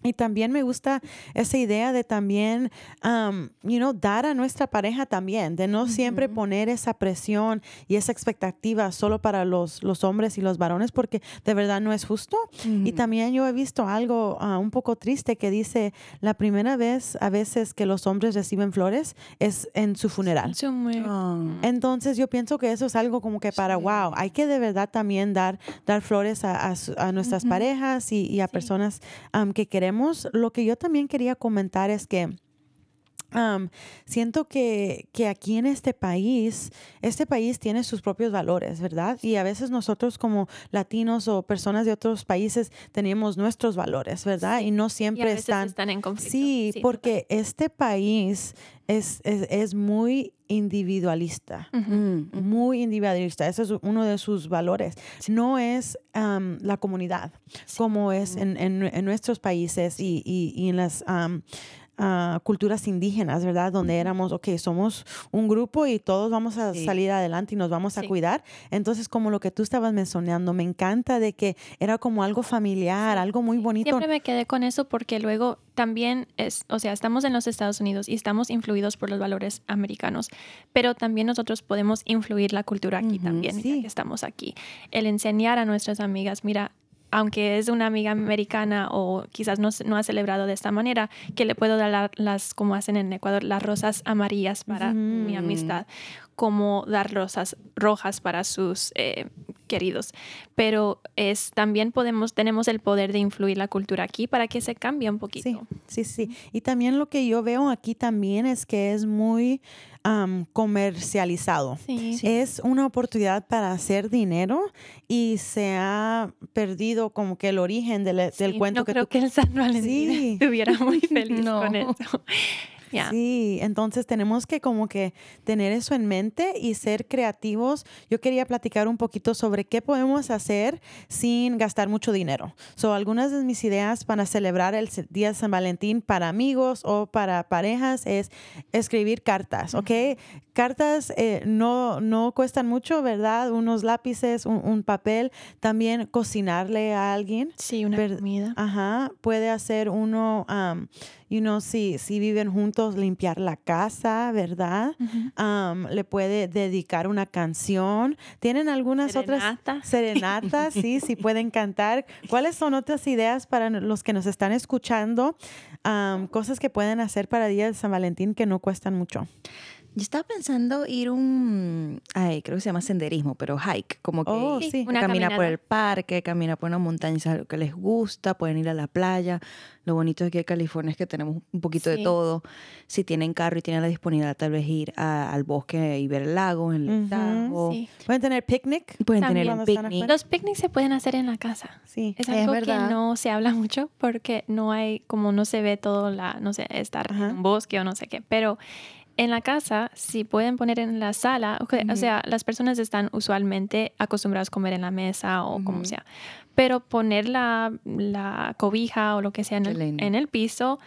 Y también me gusta esa idea de también, um, you know, dar a nuestra pareja también, de no siempre poner esa presión y esa expectativa solo para los, los hombres y los varones, porque de verdad no es justo. Y también yo he visto algo ah, un poco triste que dice, la primera vez a veces que los hombres reciben flores es en su funeral. Sí, Ah. Entonces yo pienso que eso es algo como que para, wow, hay que de verdad también dar, dar flores a, a a nuestras parejas y, y a personas am, que queremos. Lo que yo también quería comentar es que siento que, que aquí en este país, este país tiene sus propios valores, ¿verdad? Y a veces nosotros como latinos o personas de otros países tenemos nuestros valores, ¿verdad? Y no y a siempre veces están... están en conflicto. Sí, porque este país es, es, es muy individualista. Mm. Muy individualista, ese es uno de sus valores. No es am, la comunidad como es en, en- en nuestros países y, y- y en las am, ah, culturas indígenas, ¿verdad? Donde éramos, ok, somos un grupo y todos vamos a Sí. salir adelante y nos vamos a Sí. cuidar. Entonces, como lo que tú estabas mencionando, me encanta de que era como algo familiar, algo muy bonito. Siempre me quedé con eso porque luego también es, o sea, estamos en los Estados Unidos y estamos influidos por los valores americanos, pero también nosotros podemos influir la cultura aquí también, ya sí. que estamos aquí. El enseñar a nuestras amigas, mira, aunque es una amiga americana o quizás no, se- no ha celebrado de esta manera, que le puedo dar la- las, como hacen en Ecuador, las rosas amarillas para mi amistad, como dar rosas rojas para sus eh, queridos. Pero es también podemos, tenemos el poder de influir la cultura aquí para que se cambie un poquito. Sí, sí, sí. Y también lo que yo veo aquí también es que es muy am, comercializado. Sí. Es una oportunidad para hacer dinero y se ha perdido como que el origen del, del Sí, cuento no que creo tú... que el San Valentín Sí. estuviera muy feliz No. con eso. Ya. Sí, entonces tenemos que como que tener eso en mente y ser creativos. Yo quería platicar un poquito sobre qué podemos hacer sin gastar mucho dinero. So, algunas de mis ideas para celebrar el Día de San Valentín para amigos o para parejas es escribir cartas, ¿ok? Cartas eh, no, no cuestan mucho, ¿verdad? Unos lápices, un, un papel. También cocinarle a alguien. Sí, una comida. Ajá, puede hacer uno, um, you know, si, si viven juntos, limpiar la casa, ¿verdad? Um, le puede dedicar una canción. ¿Tienen algunas Serenata. otras serenatas? Sí, sí pueden cantar. ¿Cuáles son otras ideas para los que nos están escuchando? Um, cosas que pueden hacer para Día de San Valentín que no cuestan mucho. Yo estaba pensando ir un, ay, creo que se llama senderismo, pero hike, como que Oh, Sí, sí. una caminar por el parque, caminar por una montaña, es algo que les gusta, pueden ir a la playa. Lo bonito de aquí de California es que tenemos un poquito de Sí. todo. Si tienen carro y tienen la disponibilidad, tal vez ir a- al bosque y ver el lago, en el Ujú. Tajo. Sí. Pueden tener picnic. Pueden También. tener un picnic. Los picnics se pueden hacer en la casa. Sí. Es Es algo que verdad. no se habla mucho porque no hay, como no se ve todo la, no sé, estar Ajá. en un bosque o no sé qué. Pero en la casa, si pueden poner en la sala, ok, o sea, las personas están usualmente acostumbradas a comer en la mesa o como sea. Pero poner la, la cobija o lo que sea en el, en el piso,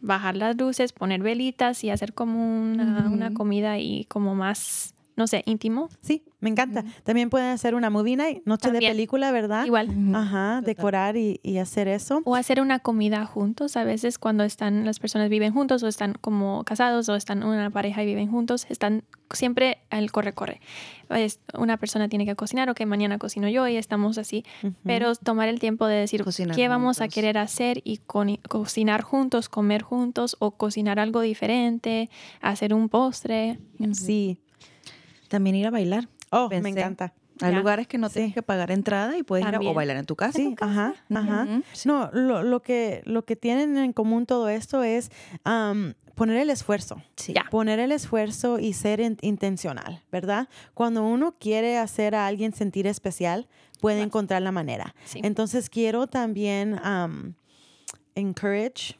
bajar las luces, poner velitas y hacer como una, una comida y como más, no sé, íntimo. Sí, me encanta. También pueden hacer una movie night, noche También. de película, ¿verdad? Igual. Ajá, Total. decorar y, y hacer eso. O hacer una comida juntos. A veces cuando están las personas viven juntos o están como casados o están una pareja y viven juntos, están siempre al corre-corre. Es- Una persona tiene que cocinar o que mañana cocino yo y estamos así. Pero tomar el tiempo de decir Cocinar qué vamos a querer hacer y con- cocinar juntos, comer juntos o cocinar algo diferente, hacer un postre. Sí. También ir a bailar. Oh, me encanta. Hay Ya. lugares que no tienes Sí. que pagar entrada y puedes ir a, o bailar en tu casa. Sí, ajá, ajá. No, lo, lo que, lo que tienen en común todo esto es poner el esfuerzo. Sí. Poner el esfuerzo y ser in- intencional, ¿verdad? Cuando uno quiere hacer a alguien sentir especial, puede Claro. encontrar la manera. Sí. Entonces quiero también am, encourage,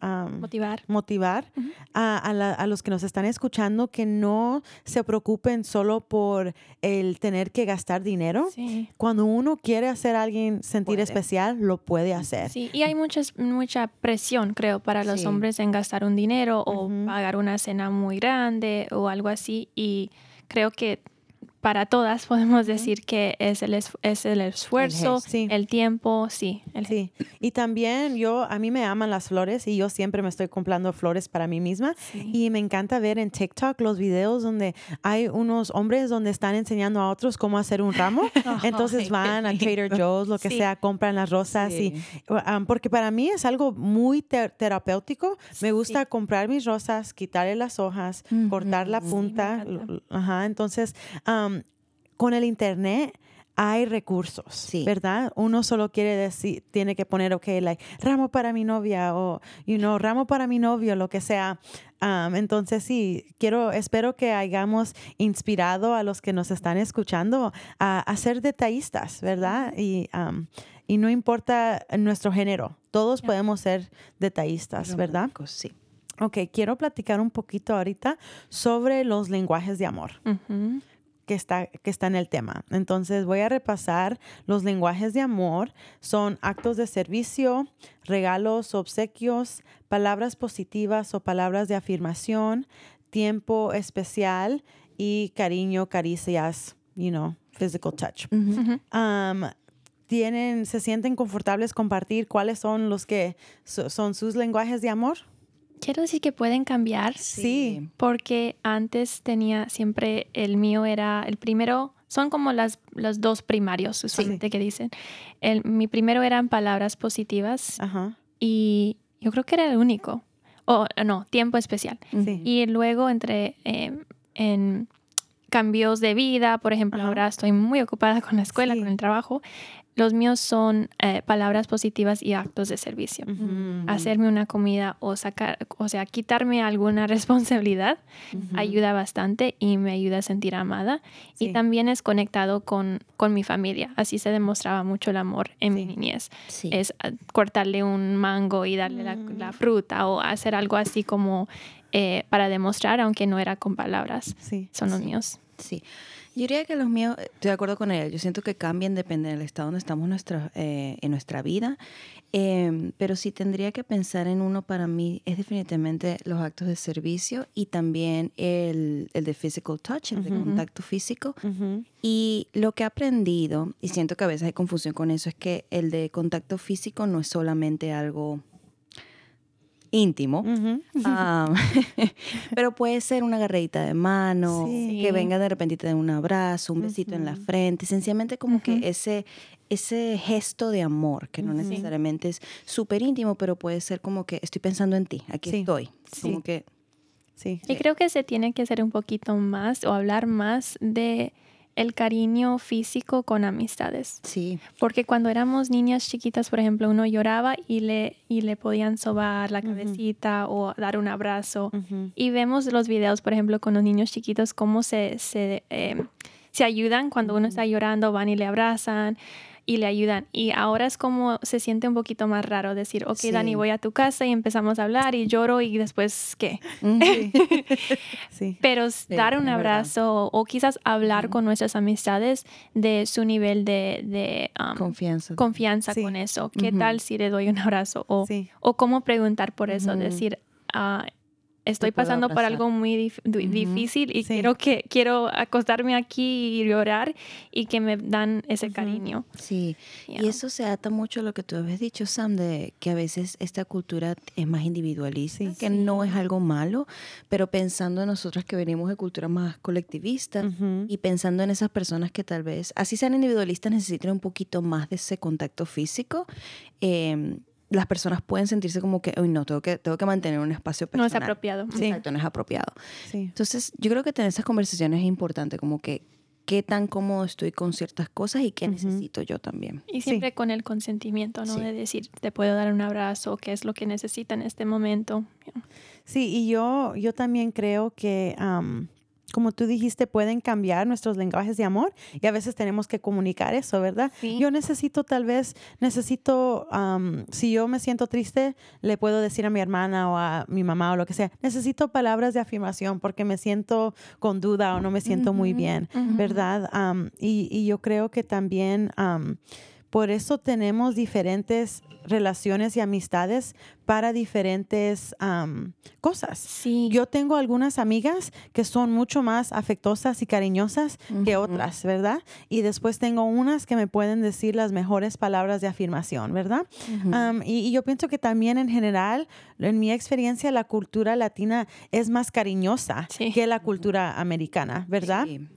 Motivar. motivar a, a la- a los que nos están escuchando que no se preocupen solo por el tener que gastar dinero. Sí. Cuando uno quiere hacer a alguien sentir Puede. especial, lo puede hacer. Sí, y hay muchas, mucha presión, creo, para los Sí. hombres en gastar un dinero o pagar una cena muy grande o algo así. Y creo que para todas podemos decir que es el, es, es el esfuerzo. Sí. el tiempo, sí. El Sí, y también yo, a mí me aman las flores y yo siempre me estoy comprando flores para mí misma Sí. y me encanta ver en TikTok los videos donde hay unos hombres donde están enseñando a otros cómo hacer un ramo. Entonces van a Trader Joe's, lo que Sí. sea, compran las rosas y um, porque para mí es algo muy te- terapéutico. Me gusta comprar mis rosas, quitarle las hojas, cortar la punta. Ajá, entonces um, con el internet hay recursos, Sí. ¿verdad? Uno solo quiere decir, tiene que poner, ok, like, ramo para mi novia o, you know, ramo para mi novio, lo que sea. Um, entonces, sí, quiero, espero que hayamos inspirado a los que nos están escuchando a, a ser detallistas, ¿verdad? Y, um, y no importa nuestro género, todos podemos ser detallistas, ¿verdad? Sí. Ok, quiero platicar un poquito ahorita sobre los lenguajes de amor. Que está, que está en el tema. Entonces voy a repasar los lenguajes de amor. Son actos de servicio, regalos, obsequios, palabras positivas o palabras de afirmación, tiempo especial y cariño, caricias, you know, physical touch. Um, tienen, se sienten confortables compartir cuáles son los que so- son sus lenguajes de amor. Quiero decir que pueden cambiar Sí. porque antes tenía siempre el mío era el primero son como las los dos primarios usualmente que dicen el mi primero eran palabras positivas Ajá. y yo creo que era el único o no tiempo especial Sí. y luego entre eh, en cambios de vida por ejemplo Ajá. ahora estoy muy ocupada con la escuela Sí. con el trabajo los míos son eh, palabras positivas y actos de servicio. Hacerme una comida o sacar, o sea, quitarme alguna responsabilidad ayuda bastante y me ayuda a sentir amada. Y también es conectado con, con mi familia. Así se demostraba mucho el amor en mi niñez. Es ah, cortarle un mango y darle la, la, mm. fruta o hacer algo así como eh, para demostrar, aunque no era con palabras. Son los míos. Sí. Yo diría que los míos, estoy de acuerdo con él, yo siento que cambian, depende del estado donde estamos nuestra, eh, en nuestra vida, em, pero si tendría que pensar en uno para mí es definitivamente los actos de servicio y también el, el de physical touch, el de contacto físico. Y lo que he aprendido, y siento que a veces hay confusión con eso, es que el de contacto físico no es solamente algo íntimo, pero puede ser una garrita de mano, que venga de repente de un abrazo, un besito en la frente, sencillamente como que ese, ese gesto de amor, que no necesariamente es súper íntimo, pero puede ser como que estoy pensando en ti, aquí estoy, como que... Sí. Y creo que se tiene que hacer un poquito más o hablar más de el cariño físico con amistades. Sí. Porque cuando éramos niñas chiquitas, por ejemplo, uno lloraba y le, y le podían sobar la cabecita o dar un abrazo. Y vemos los videos, por ejemplo, con los niños chiquitos, cómo se, se, eh, se ayudan cuando uno está llorando, van y le abrazan y le ayudan. Y ahora es como se siente un poquito más raro decir, ok, Dani, voy a tu casa y empezamos a hablar y lloro y después, ¿qué? Sí. Pero dar un abrazo o, quizás hablar con nuestras amistades de su nivel de, um, confianza, confianza con eso. ¿Qué tal si le doy un abrazo? O, o cómo preguntar por eso, decir, ah, estoy pasando por algo muy difícil y quiero que quiero acostarme aquí y llorar y que me dan ese cariño. Sí, y eso se ata mucho a lo que tú habías dicho, Sam, de que a veces esta cultura es más individualista, que no es algo malo, pero pensando en nosotros que venimos de cultura más colectivista y pensando en esas personas que tal vez, así sean individualistas, necesitan un poquito más de ese contacto físico. Eh, las personas pueden sentirse como que, uy, no, tengo que, tengo que mantener un espacio personal. No es apropiado. Sí. Exacto, no es apropiado. Sí. Entonces, yo creo que tener esas conversaciones es importante, como que qué tan cómodo estoy con ciertas cosas y qué necesito yo también. Y siempre con el consentimiento, ¿no? De decir, te puedo dar un abrazo, qué es lo que necesita en este momento. Sí, y yo, yo también creo que como tú dijiste, pueden cambiar nuestros lenguajes de amor y a veces tenemos que comunicar eso, ¿verdad? Yo necesito tal vez, necesito, si yo me siento triste, le puedo decir a mi hermana o a mi mamá o lo que sea, necesito palabras de afirmación porque me siento con duda o no me siento muy bien, ¿verdad? y, y, yo creo que también... Por eso tenemos diferentes relaciones y amistades para diferentes cosas. Sí. Yo tengo algunas amigas que son mucho más afectuosas y cariñosas que otras, ¿verdad? Y después tengo unas que me pueden decir las mejores palabras de afirmación, ¿verdad? y, yo pienso que también en general, en mi experiencia, la cultura latina es más cariñosa que la cultura americana, ¿verdad? Sí.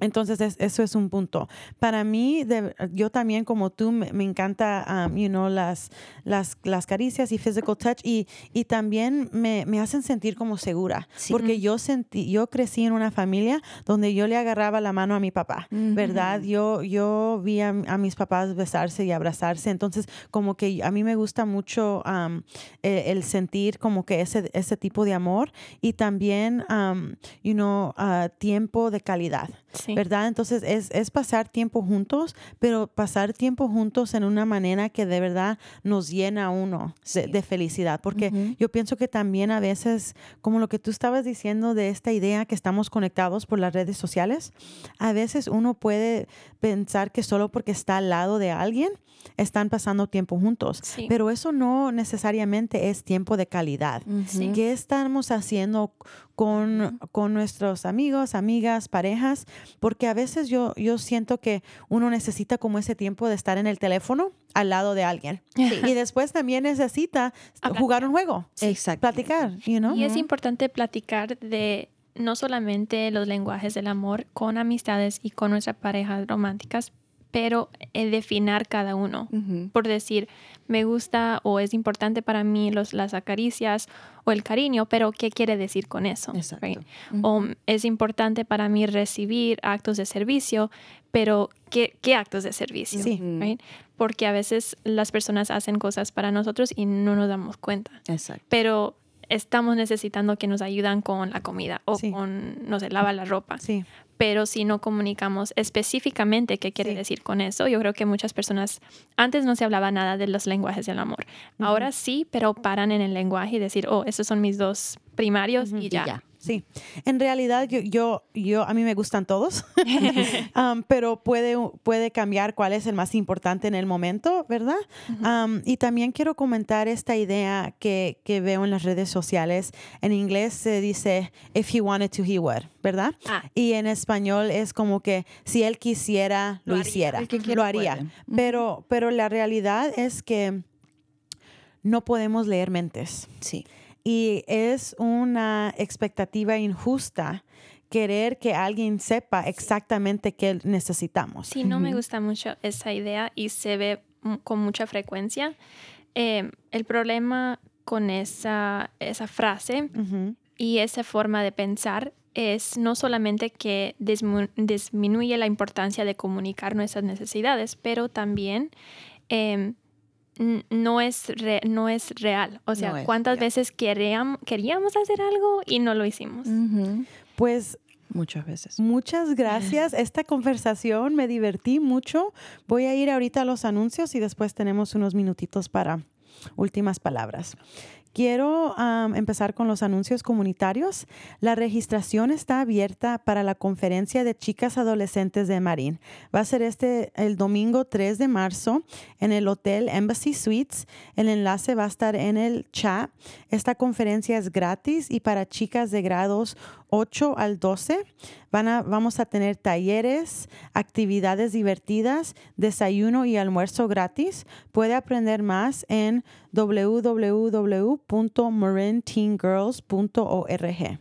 Entonces, eso es un punto. Para mí, yo también, como tú, me, encanta, um, you know, las, las, las, caricias y physical touch y, y también me, me, hacen sentir como segura. Porque yo sentí, yo crecí en una familia donde yo le agarraba la mano a mi papá, ¿verdad? Yo, yo vi a, mis papás besarse y abrazarse. Entonces, como que a mí me gusta mucho um, e, el, sentir como que ese, ese tipo de amor y también, um, you know, uh, tiempo de calidad. ¿Verdad? Entonces es, es, pasar tiempo juntos, pero pasar tiempo juntos en una manera que de verdad nos llena a uno de, felicidad, porque yo pienso que también a veces, como lo que tú estabas diciendo de esta idea que estamos conectados por las redes sociales, a veces uno puede pensar que solo porque está al lado de alguien, están pasando tiempo juntos. Pero eso no necesariamente es tiempo de calidad. ¿Qué estamos haciendo con, con, nuestros amigos, amigas, parejas? Porque a veces yo, yo siento que uno necesita como ese tiempo de estar en el teléfono al lado de alguien. Y después también necesita jugar un juego. Exacto. Platicar, you Y es importante platicar de no solamente los lenguajes del amor con amistades y con nuestras parejas románticas, pero eh, definir cada uno. Ujú. Por decir, me gusta o es importante para mí los, las acaricias o el cariño, pero ¿qué quiere decir con eso? Right? Ujú. O mm, es importante para mí recibir actos de servicio, pero ¿qué, qué actos de servicio? Sí. Right? Porque a veces las personas hacen cosas para nosotros y no nos damos cuenta. Exacto. Pero estamos necesitando que nos ayudan con la comida o Sí. con, no sé, lava la ropa. Sí, Pero si no comunicamos específicamente qué quiere Sí. decir con eso, yo creo que muchas personas, antes no se hablaba nada de los lenguajes del amor. Ahora sí, pero paran en el lenguaje y decir, oh, esos son mis dos primarios y Y ya. ya. Sí. En realidad, yo, yo, yo a mí me gustan todos, Um, pero puede, puede cambiar cuál es el más importante en el momento, ¿verdad? Um, y también quiero comentar esta idea que, que veo en las redes sociales. En inglés se dice, if he wanted to, he would, ¿verdad? Ah. Y en español es como que si él quisiera, lo, Lo haría. hiciera, El que quiere lo haría. puede. Pero, pero la realidad es que no podemos leer mentes. Sí. Y es una expectativa injusta querer que alguien sepa exactamente qué necesitamos. Sí, no me gusta mucho esa idea y se ve con mucha frecuencia. Eh, el problema con esa, esa frase y esa forma de pensar es no solamente que disminuye la importancia de comunicar nuestras necesidades, pero también em, no, es re- no es real. O sea, No es ¿cuántas real. veces queríamos, queríamos hacer algo y no lo hicimos? Pues Muchas veces. muchas gracias. Esta conversación me divertí mucho. Voy a ir ahorita a los anuncios y después tenemos unos minutitos para últimas palabras. Quiero empezar con los anuncios comunitarios. La registración está abierta para la conferencia de chicas adolescentes de Marín. Va a ser este el domingo 3 de marzo en el Hotel Embassy Suites. El enlace va a estar en el chat. Esta conferencia es gratis y para chicas de grados 8 al 12 van a, vamos a tener talleres, actividades divertidas, desayuno y almuerzo gratis. Puede aprender más en www.marinteengirls.org.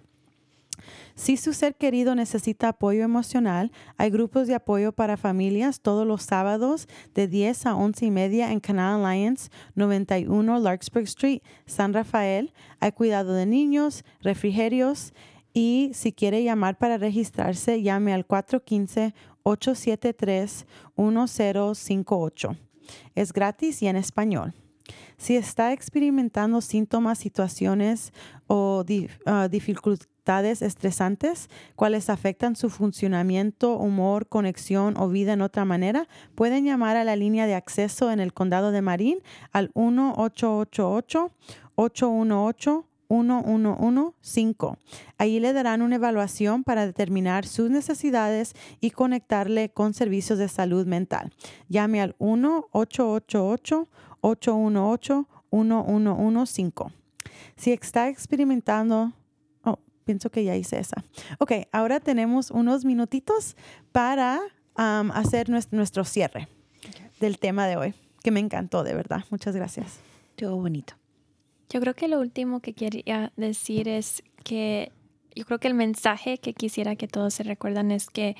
Si su ser querido necesita apoyo emocional, hay grupos de apoyo para familias todos los sábados de 10 a 11 y media en Canal Alliance 91 Larkspur Street, San Rafael. Hay cuidado de niños, refrigerios y si quiere llamar para registrarse, llame al 415-873-1058. Es gratis y en español. Si está experimentando síntomas, situaciones o ah, dificultades estresantes, cuales afectan su funcionamiento, humor, conexión o vida en otra manera, pueden llamar a la línea de acceso en el condado de Marín al 1-888-818-1115. Allí le darán una evaluación para determinar sus necesidades y conectarle con servicios de salud mental. Llame al 1-888-818-1115. Si está experimentando, oh, pienso que ya hice esa. Ok, ahora tenemos unos minutitos para hacer nues- nuestro cierre del tema de hoy, que me encantó, de verdad. Muchas gracias. Todo bonito. Yo creo que lo último que quería decir es que yo creo que el mensaje que quisiera que todos se recuerdan es que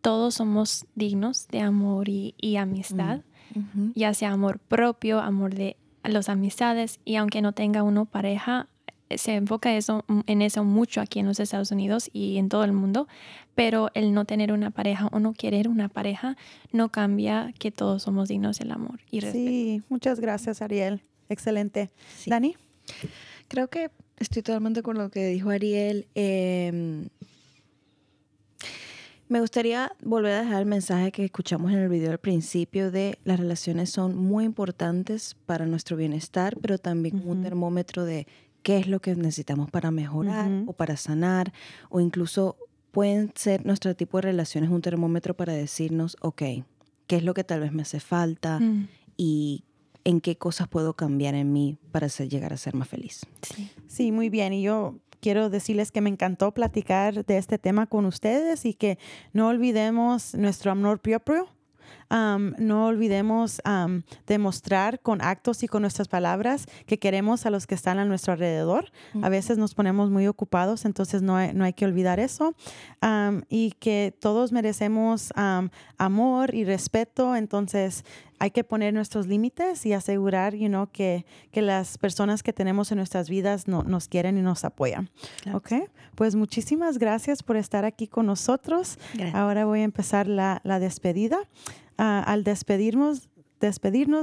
todos somos dignos de amor y, y amistad, Ujú. ya sea amor propio, amor de las amistades y aunque no tenga uno pareja, eh, se enfoca eso, en eso mucho aquí en los Estados Unidos y en todo el mundo, pero el no tener una pareja o no querer una pareja no cambia que todos somos dignos del amor y respeto. Sí, muchas gracias, Ariel. Excelente. Sí. Dani. Creo que estoy totalmente con lo que dijo Ariel. Eh, me gustaría volver a dejar el mensaje que escuchamos en el video al principio de las relaciones son muy importantes para nuestro bienestar, pero también como un termómetro de qué es lo que necesitamos para mejorar o para sanar, o incluso pueden ser nuestro tipo de relaciones un termómetro para decirnos, ok, qué es lo que tal vez me hace falta Mm, y en qué cosas puedo cambiar en mí para ser- llegar a ser más feliz. sí. Sí, muy bien. Y yo quiero decirles que me encantó platicar de este tema con ustedes y que no olvidemos nuestro amor propio, no olvidemos demostrar con actos y con nuestras palabras que queremos a los que están a nuestro alrededor. A veces nos ponemos muy ocupados, entonces no hay, no hay que olvidar eso. Y que todos merecemos am, amor y respeto, entonces hay que poner nuestros límites y asegurar you know, que, que las personas que tenemos en nuestras vidas no- nos quieren y nos apoyan. Claro ¿Ok? Pues muchísimas gracias por estar aquí con nosotros. Gracias. Ahora voy a empezar la, la despedida. Al despedirnos,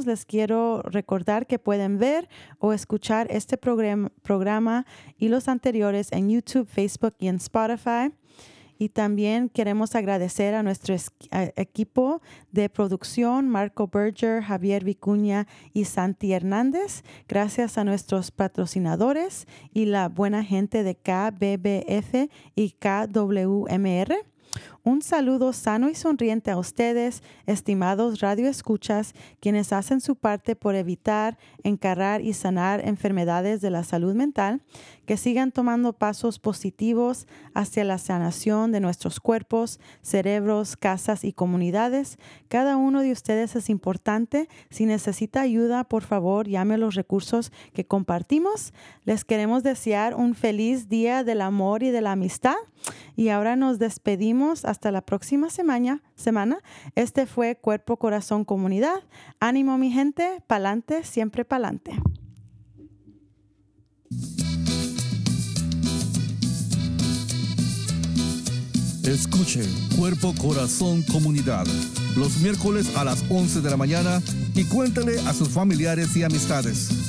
les quiero recordar que pueden ver o escuchar este program- programa y los anteriores en YouTube, Facebook y en Spotify. Y también queremos agradecer a nuestro equipo de producción, Marco Berger, Javier Vicuña y Santi Hernández. Gracias a nuestros patrocinadores y la buena gente de KBBF y KWMR. Un saludo sano y sonriente a ustedes, estimados radioescuchas, quienes hacen su parte por evitar, encarar y sanar enfermedades de la salud mental, que sigan tomando pasos positivos hacia la sanación de nuestros cuerpos, cerebros, casas y comunidades. Cada uno de ustedes es importante. Si necesita ayuda, por favor, llame a los recursos que compartimos. Les queremos desear un feliz día del amor y de la amistad. Y ahora nos despedimos hasta la próxima semana. semana. Este fue Cuerpo, Corazón, Comunidad. Ánimo, mi gente. Pa'lante, siempre pa'lante. Escuche Cuerpo, Corazón, Comunidad los miércoles a las 11 de la mañana y cuéntale a sus familiares y amistades.